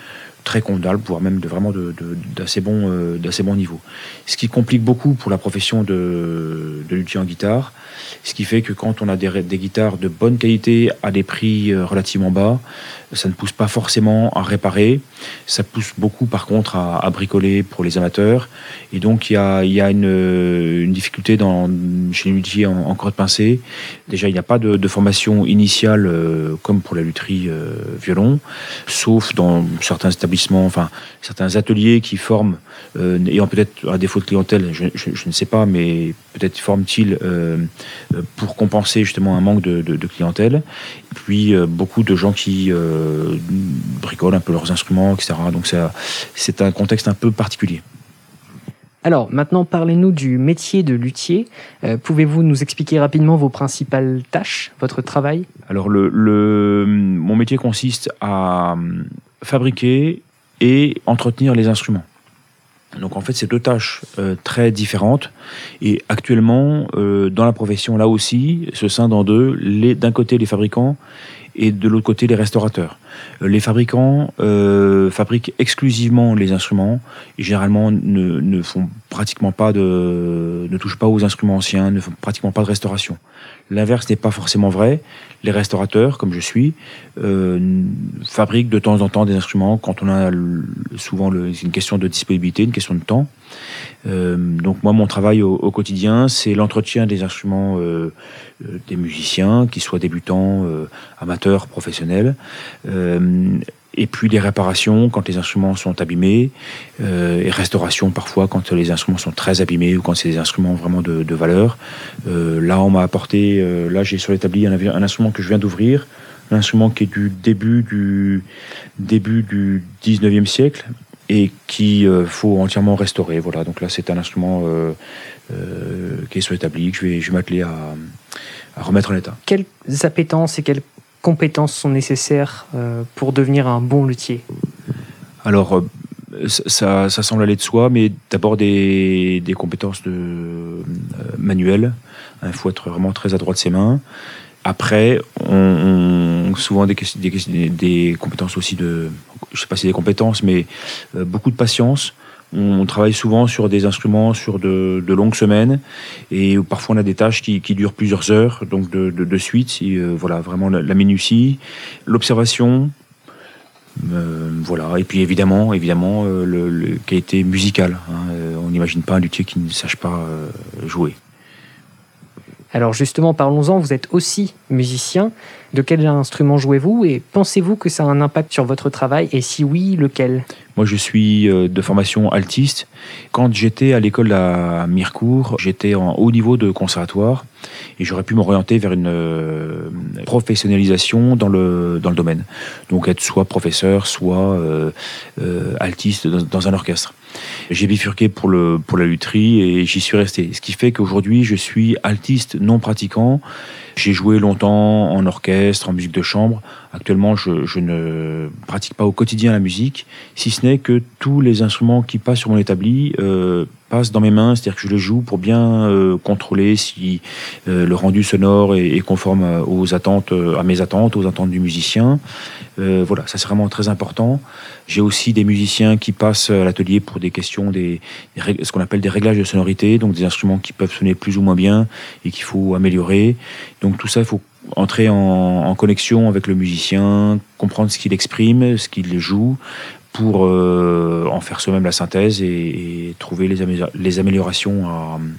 très convenables, voire même de vraiment de- de- d'assez bon, euh, d'assez bon niveau. Ce qui complique beaucoup pour la profession de, de luthier en guitare, ce qui fait que quand on a des, des guitares de bonne qualité à des prix euh, relativement bas, ça ne pousse pas forcément à réparer. Ça pousse beaucoup, par contre, à, à bricoler pour les amateurs. Et donc, il y a, y a une, une difficulté dans, chez les luthiers en, en corde pincée. Déjà, il n'y a pas de, de formation initiale euh, comme pour la lutherie violon, sauf dans certains établissements, enfin, certains ateliers qui forment, euh, ayant peut-être un défaut de clientèle, je, je- je ne sais pas, mais peut-être forment-ils euh, euh, pour compenser justement un manque de, de- de clientèle. Et puis, euh, beaucoup de gens qui bricolent un peu leurs instruments, etc. Donc, ça- c'est un contexte un peu particulier. Alors, maintenant, parlez-nous du métier de luthier. Euh, Pouvez-vous nous expliquer rapidement vos principales tâches, votre travail? Alors, le, le- mon métier consiste à fabriquer et entretenir les instruments. Donc, en fait, c'est deux tâches euh, très différentes. Et actuellement, euh, dans la profession, là aussi, se scindent en deux. D'un côté, les fabricants et de l'autre côté, les restaurateurs. Euh, Les fabricants euh, fabriquent exclusivement les instruments et généralement ne, ne font pratiquement pas de, ne touchent pas aux instruments anciens, ne font pratiquement pas de restauration. L'inverse n'est pas forcément vrai. Les restaurateurs, comme je suis, euh, fabriquent de temps en temps des instruments quand on a souvent le- une question de disponibilité, une question de temps. Euh, donc moi, mon travail au, quotidien, c'est l'entretien des instruments euh, euh, des musiciens, qu'ils soient débutants, amateurs, professionnels. Et puis les réparations quand les instruments sont abîmés, et restauration parfois quand les instruments sont très abîmés ou quand c'est des instruments vraiment de, valeur. Là, on m'a apporté, là j'ai sur l'établi un instrument que je viens d'ouvrir, un instrument qui est du début du, début du 19e siècle et qui euh, faut entièrement restaurer. Voilà, donc là c'est un instrument euh, euh, qui est sur l'établi que je vais, je vais m'atteler à, à remettre en état. Quelles appétences et quelles compétences sont nécessaires pour devenir un bon luthier? Alors, ça, ça semble aller de soi, mais d'abord des, des compétences de, manuelles. Il faut être vraiment très adroit de ses mains. Après, on, on- souvent des, compétences aussi de, je sais pas si des compétences, mais euh, beaucoup de patience, On travaille souvent sur des instruments sur de, longues semaines et parfois on a des tâches qui, durent plusieurs heures, donc de, suite. Euh, voilà, vraiment la, minutie, l'observation, euh, voilà. Et puis évidemment, évidemment, qualité musicale. hein. On n'imagine pas un luthier qui ne sache pas jouer. Alors justement, parlons-en, vous êtes aussi musicien. De quel instrument jouez-vous et pensez-vous que ça a un impact sur votre travail et si oui, lequel? Moi, je suis euh, de formation altiste. Quand j'étais à l'école à Mirecourt, j'étais en haut niveau de conservatoire et j'aurais pu m'orienter vers une euh, professionnalisation dans le, dans le domaine. Donc être soit professeur, soit euh, euh, altiste dans, dans un orchestre. J'ai bifurqué pour, le, pour la lutherie et j'y suis resté. Ce qui fait qu'aujourd'hui, je suis altiste non pratiquant. J'ai joué longtemps en orchestre, en musique de chambre. Actuellement, je, je ne pratique pas au quotidien la musique, si ce n'est que tous les instruments qui passent sur mon établi euh, passent dans mes mains, c'est-à-dire que je les joue pour bien euh, contrôler si euh, le rendu sonore est, conforme aux attentes, euh, à mes attentes, aux attentes du musicien. Voilà, ça c'est vraiment très important. J'ai aussi des musiciens qui passent à l'atelier pour des questions, des, ce qu'on appelle des réglages de sonorité, donc des instruments qui peuvent sonner plus ou moins bien et qu'il faut améliorer. Donc tout ça, il faut entrer en, en connexion avec le musicien, comprendre ce qu'il exprime, ce qu'il joue, pour euh, en faire soi-même la synthèse et, trouver les, amé- les améliorations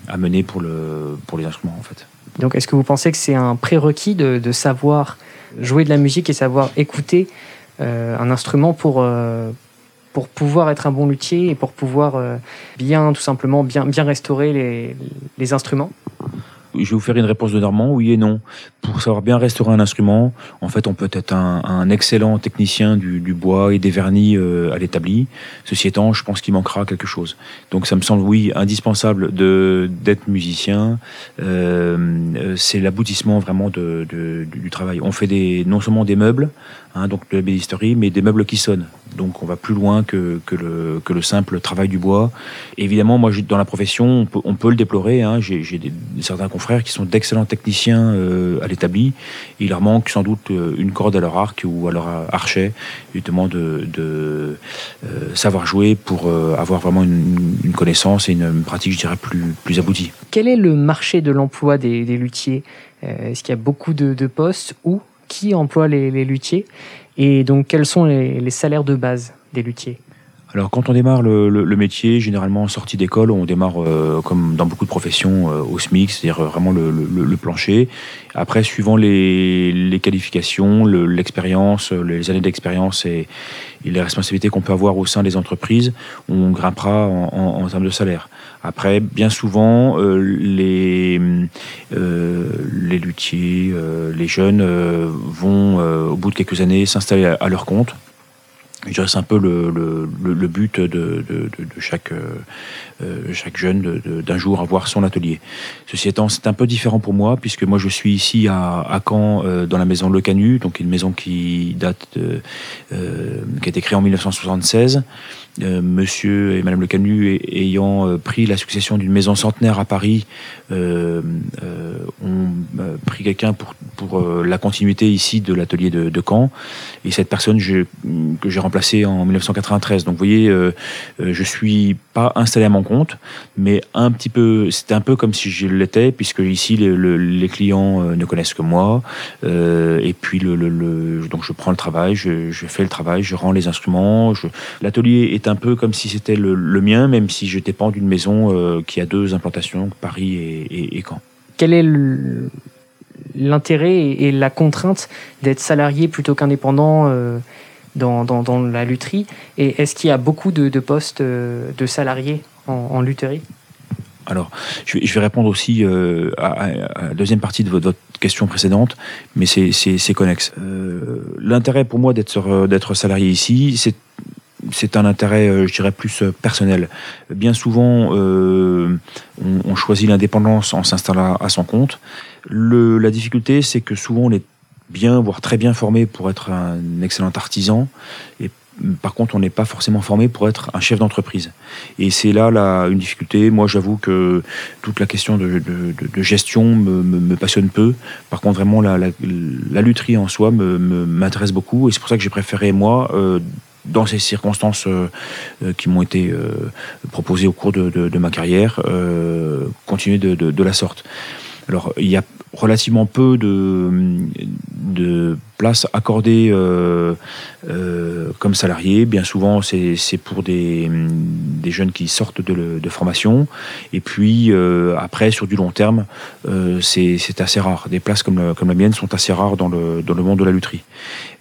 à, mener pour, le, pour les instruments en fait. Donc est-ce que vous pensez que c'est un prérequis de, savoir jouer de la musique et savoir écouter euh, un instrument pour, euh, pour pouvoir être un bon luthier et pour pouvoir bien, tout simplement, bien, restaurer les instruments? Je vais vous faire une réponse de Normand, oui et non. Pour savoir bien restaurer un instrument, en fait, on peut être un, un excellent technicien du, du bois et des vernis euh, à l'établi. Ceci étant, je pense qu'il manquera quelque chose. Donc, ça me semble, oui, indispensable de d'être musicien. Euh, euh, c'est l'aboutissement vraiment de, de- du, travail. On fait des, non seulement des meubles, hein, donc de la bédisterie, mais des meubles qui sonnent. Donc, on va plus loin que, que, le, que le simple travail du bois. Évidemment, moi, dans la profession, on peut, on peut le déplorer. Hein. J'ai certains confrères qui sont d'excellents techniciens euh, à l'établi. Il leur manque sans doute euh, une corde à leur arc ou à leur archet, justement, de, de euh, savoir jouer pour euh, avoir vraiment une, une connaissance et une, une pratique, je dirais, plus, plus aboutie. Quel est le marché de l'emploi des, des luthiers? Euh, Est-ce qu'il y a beaucoup de, de postes ou qui emploie les, les luthiers Et donc, quels sont les, les salaires de base des luthiers Alors, quand on démarre le, métier, généralement en sortie d'école, on démarre euh, comme dans beaucoup de professions euh, au SMIC, c'est-à-dire euh, vraiment le, plancher. Après, suivant les, qualifications, le- l'expérience, les années d'expérience et, les responsabilités qu'on peut avoir au sein des entreprises, on grimpera en, termes de salaire. Après, bien souvent, les, les luthiers, les jeunes vont, au bout de quelques années, s'installer à leur compte. Je c'est un peu le, le, le- but de, de, de- chaque, euh, euh, chaque jeune d'un jour avoir son atelier. Ceci étant, c'est un peu différent pour moi, puisque moi je suis ici à, à Caen, euh, dans la maison Le Canu, donc une maison qui date, de, euh, qui a été créée en 1976. Euh, monsieur et Madame Le Canu ay- ayant euh, pris la succession d'une maison centenaire à Paris, euh, ont pris quelqu'un pour, pour la continuité ici de l'atelier de, Caen. Et cette personne que j'ai remplacée en 1993. Donc vous voyez, je suis pas installé à mon compte, mais un petit peu, c'était un peu comme si je l'étais, puisque ici le- le- les clients ne connaissent que moi. Et puis donc je prends le travail, je, fais le travail, je rends les instruments. L'atelier est un peu comme si c'était le, le mien, même si je dépends d'une maison euh, qui a deux implantations, Paris et, et- et Caen. Quel est l'intérêt et la contrainte d'être salarié plutôt qu'indépendant euh, dans, dans- dans la lutherie? Et est-ce qu'il y a beaucoup de, de postes euh, de salariés en, en lutherie? Alors, je vais, répondre aussi euh, à, la deuxième partie de votre, votre question précédente, mais c'est- connexe. Euh, L'intérêt pour moi d'être salarié ici, c'est c'est un intérêt, euh, je dirais, plus euh, personnel. Bien souvent, euh, on, choisit l'indépendance en s'installant à son compte. La difficulté, c'est que souvent, on est bien, voire très bien formé pour être un excellent artisan. Et par contre, on n'est pas forcément formé pour être un chef d'entreprise. Et c'est là une difficulté. Moi, j'avoue que toute la question de, gestion me, passionne peu. Par contre, vraiment, la, la, la lutherie en soi me- me- m'intéresse beaucoup. Et c'est pour ça que j'ai préféré, moi, dans ces circonstances euh, euh, qui m'ont été euh, proposées au cours de, de- ma carrière, continuer de, de- de la sorte. Alors, il y a relativement peu de, places accordées euh, euh, comme salariés. Bien souvent, c'est pour des, jeunes qui sortent de, formation. Et puis, euh, après, sur du long terme, euh, c'est assez rare. Des places comme, la mienne sont assez rares dans le, dans le monde de la lutherie.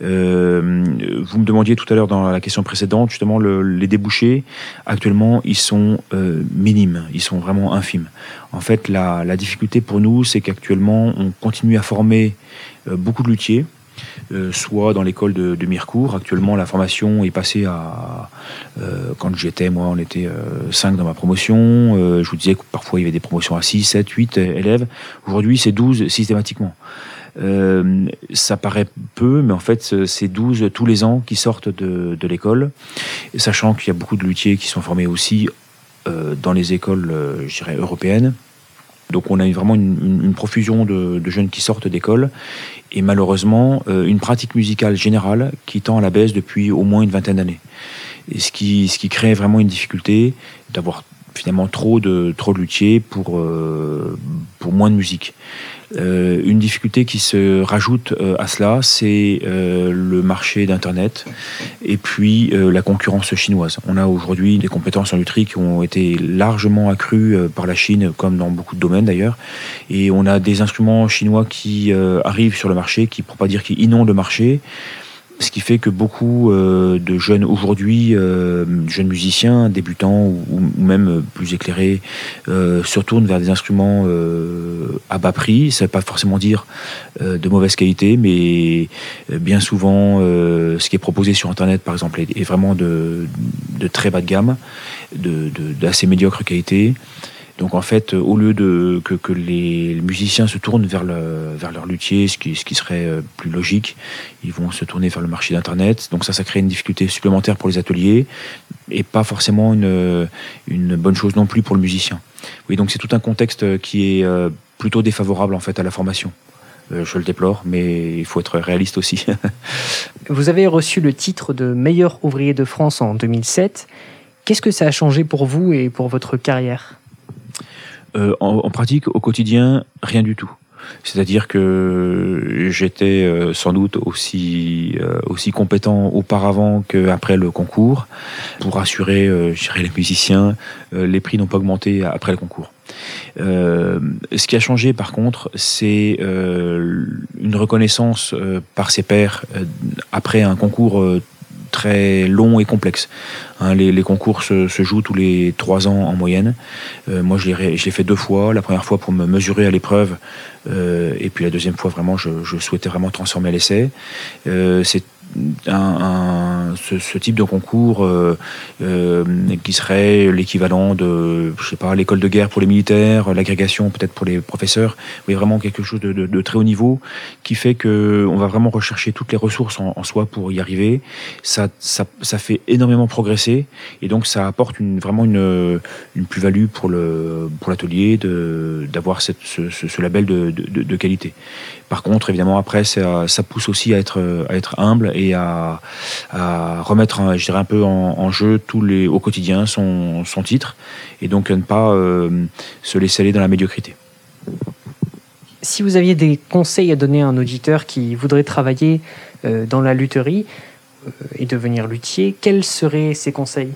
Vous me demandiez tout à l'heure dans la question précédente, justement, le- les débouchés, actuellement, ils sont minimes, ils sont vraiment infimes. En fait, la, la difficulté pour nous, c'est qu'actuellement, on continue à former euh, beaucoup de luthiers, euh, soit dans l'école de, de Mirecourt. Actuellement, la formation est passée à. euh, quand j'étais, moi, on était 5 dans ma promotion. Euh, je vous disais que parfois, il y avait des promotions à 6, 7, 8 élèves. Aujourd'hui, c'est 12 systématiquement. Euh, ça paraît peu, mais en fait, c'est 12 tous les ans qui sortent de, de l'école, sachant qu'il y a beaucoup de luthiers qui sont formés aussi euh, dans les écoles, euh, je dirais, européennes. Donc on a vraiment une, une- profusion de, de jeunes qui sortent d'école et malheureusement euh, une pratique musicale générale qui tend à la baisse depuis au moins une vingtaine d'années. Et ce qui, ce qui crée vraiment une difficulté d'avoir finalement trop de, trop de luthiers pour, euh, pour moins de musique. Euh, une difficulté qui se rajoute euh, à cela, c'est euh, le marché d'Internet et puis la concurrence chinoise. On a aujourd'hui des compétences en lutherie qui ont été largement accrues par la Chine, comme dans beaucoup de domaines d'ailleurs. Et on a des instruments chinois qui arrivent sur le marché, qui, pour pas dire qui inondent le marché, ce qui fait que beaucoup euh, de jeunes aujourd'hui, euh, jeunes musiciens, débutants ou, même plus éclairés, euh, se tournent vers des instruments à bas prix. Ça ne veut pas forcément dire de mauvaise qualité, mais bien souvent, ce qui est proposé sur Internet, par exemple, est, vraiment de, de très bas de gamme, de- de- d'assez médiocre qualité. Donc en fait, au lieu de que, les musiciens se tournent vers, le, vers leur luthier, ce qui, serait euh, plus logique, ils vont se tourner vers le marché d'Internet. Donc ça, ça crée une difficulté supplémentaire pour les ateliers et pas forcément une, une bonne chose non plus pour le musicien. Oui, donc c'est tout un contexte qui est euh, plutôt défavorable en fait à la formation. Euh, je le déplore, mais il faut être réaliste aussi. Vous avez reçu le titre de meilleur ouvrier de France en 2007. Qu'est-ce que ça a changé pour vous et pour votre carrière? Euh, en, pratique, au quotidien, rien du tout. C'est-à-dire que j'étais euh, sans doute aussi, euh, aussi compétent auparavant qu'après le concours. Pour assurer, les musiciens, les prix n'ont pas augmenté après le concours. Ce qui a changé par contre, c'est une reconnaissance par ses pairs après un concours très long et complexe. Hein, les, concours se, jouent tous les trois ans en moyenne. Euh, moi, je l'ai fait deux fois. La première fois pour me mesurer à l'épreuve, euh, et puis la deuxième fois, vraiment, je, je souhaitais vraiment transformer l'essai. Euh, c'est un, un- ce, ce type de concours euh, euh, qui serait l'équivalent de, je sais pas, l'école de guerre pour les militaires, l'agrégation peut-être pour les professeurs, mais vraiment quelque chose de, de- de très haut niveau qui fait que on va vraiment rechercher toutes les ressources en, en soi pour y arriver. Ça, ça, ça fait énormément progresser et donc ça apporte une, vraiment une, une plus-value pour le pour l'atelier de d'avoir ce, ce- label de- de qualité. Par contre, évidemment, après, ça, ça pousse aussi à être, à être humble et à, à remettre, je dirais, un peu en, en jeu tous les, au quotidien son, son titre et donc à ne pas euh, se laisser aller dans la médiocrité. Si vous aviez des conseils à donner à un auditeur qui voudrait travailler euh, dans la lutherie euh, et devenir luthier, quels seraient ces conseils?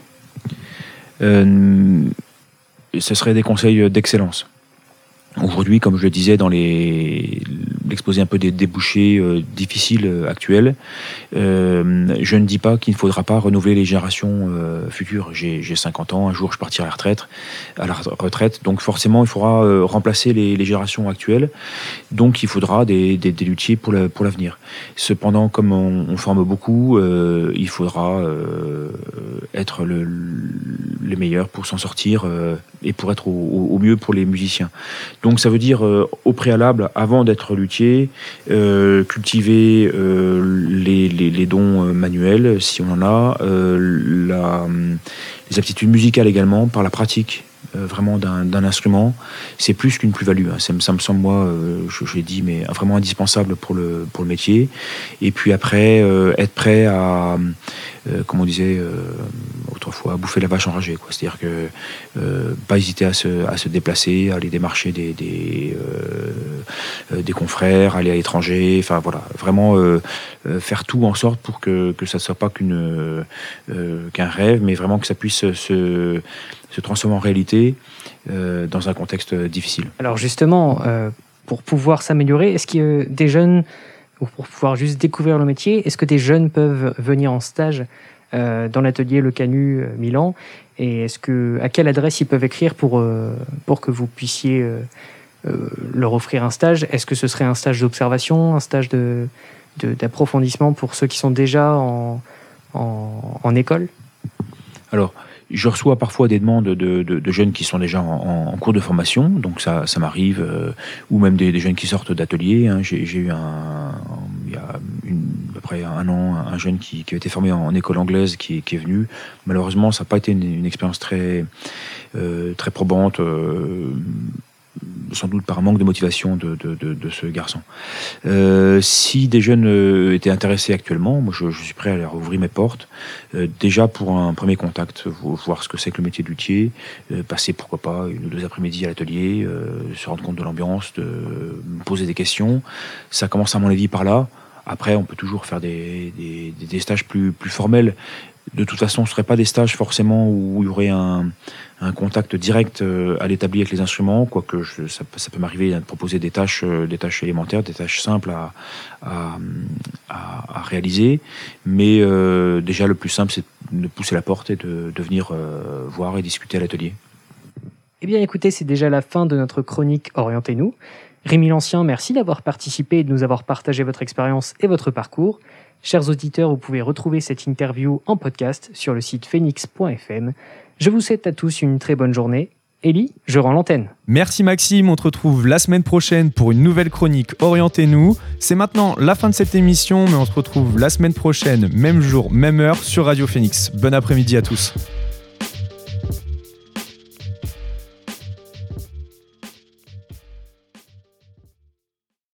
Euh, ce serait des conseils d'excellence. Aujourd'hui, comme je le disais dans les- l'exposé un peu des débouchés euh, difficiles euh, actuels, euh, je ne dis pas qu'il ne faudra pas renouveler les générations euh, futures. J'ai j'ai 50 ans, un jour je partirai à la retraite, à la retraite donc forcément il faudra remplacer les, les générations actuelles. Donc il faudra des, des, des luthiers pour la- pour l'avenir. Cependant, comme on, on forme beaucoup, il faudra être le, le meilleur pour s'en sortir et pour être au, mieux pour les musiciens. Donc ça veut dire euh, au préalable, avant d'être luthier, euh, cultiver euh, les, dons manuels, si on en a, hum, les aptitudes musicales également, par la pratique. vraiment d'un instrument, c'est plus qu'une plus-value. hein. Ça, me- semble, moi, je, l'ai dit, mais vraiment indispensable pour le, métier. Et puis après, être prêt à, euh, comme on disait euh, autrefois, bouffer la vache enragée. C'est-à-dire que euh, pas hésiter à se, déplacer, à aller démarcher des, euh, euh, confrères, aller à l'étranger, enfin voilà, vraiment euh, euh, faire tout en sorte pour que, que ça ne soit pas euh, euh, qu'un rêve, mais vraiment que ça puisse se, transformer en réalité euh, dans un contexte difficile. Alors justement, euh, pour pouvoir s'améliorer, est-ce a des jeunes, ou pour pouvoir juste découvrir le métier, est-ce que des jeunes peuvent venir en stage euh, dans l'atelier Le Canu euh, Milan? Et est-ce que à quelle adresse ils peuvent écrire pour, euh, pour que vous puissiez leur offrir un stage? Est-ce que ce serait un stage d'observation, un stage de- d'approfondissement pour ceux qui sont déjà en, en, en école? Alors, je reçois parfois des demandes de, de- de jeunes qui sont déjà en, cours de formation, donc ça, ça m'arrive, euh, ou même des, des jeunes qui sortent d'ateliers. hein. J'ai eu un, il y a une- à peu près un an, un jeune qui, qui a été formé en, en école anglaise qui, qui est venu. Malheureusement, ça n'a pas été une, une expérience très, euh, très probante. euh, sans doute par manque de motivation de, de- de- de ce garçon. Euh, si des jeunes euh, étaient intéressés actuellement, moi je, suis prêt à leur ouvrir mes portes. Euh, déjà pour un premier contact, vo- voir ce que c'est que le métier euh, passer pourquoi pas une ou deux après-midi à l'atelier, se rendre compte de l'ambiance, de poser des questions. Ça commence à mon avis par là. Après, on peut toujours faire des- des- des stages plus, plus formels. De toute façon, ce ne seraient pas des stages forcément où il y aurait un, contact direct euh, à l'établi avec les instruments, quoique ça, peut m'arriver de proposer des tâches, euh, des tâches élémentaires, des tâches simples à, réaliser. Mais euh, déjà, le plus simple, c'est de pousser la porte et de, venir voir et discuter à l'atelier. Eh bien, écoutez, c'est déjà la fin de notre chronique Orientez-nous. Rémi Lancien, merci d'avoir participé et de nous avoir partagé votre expérience et votre parcours. Chers auditeurs, vous pouvez retrouver cette interview en podcast sur le site phoenix.fm. Je vous souhaite à tous une très bonne journée. Ellie, je rends l'antenne. Merci Maxime, on te retrouve la semaine prochaine pour une nouvelle chronique Orientez-nous. C'est maintenant la fin de cette émission, mais on se retrouve la semaine prochaine, même jour, même heure, sur Radio Phoenix. Bon après-midi à tous.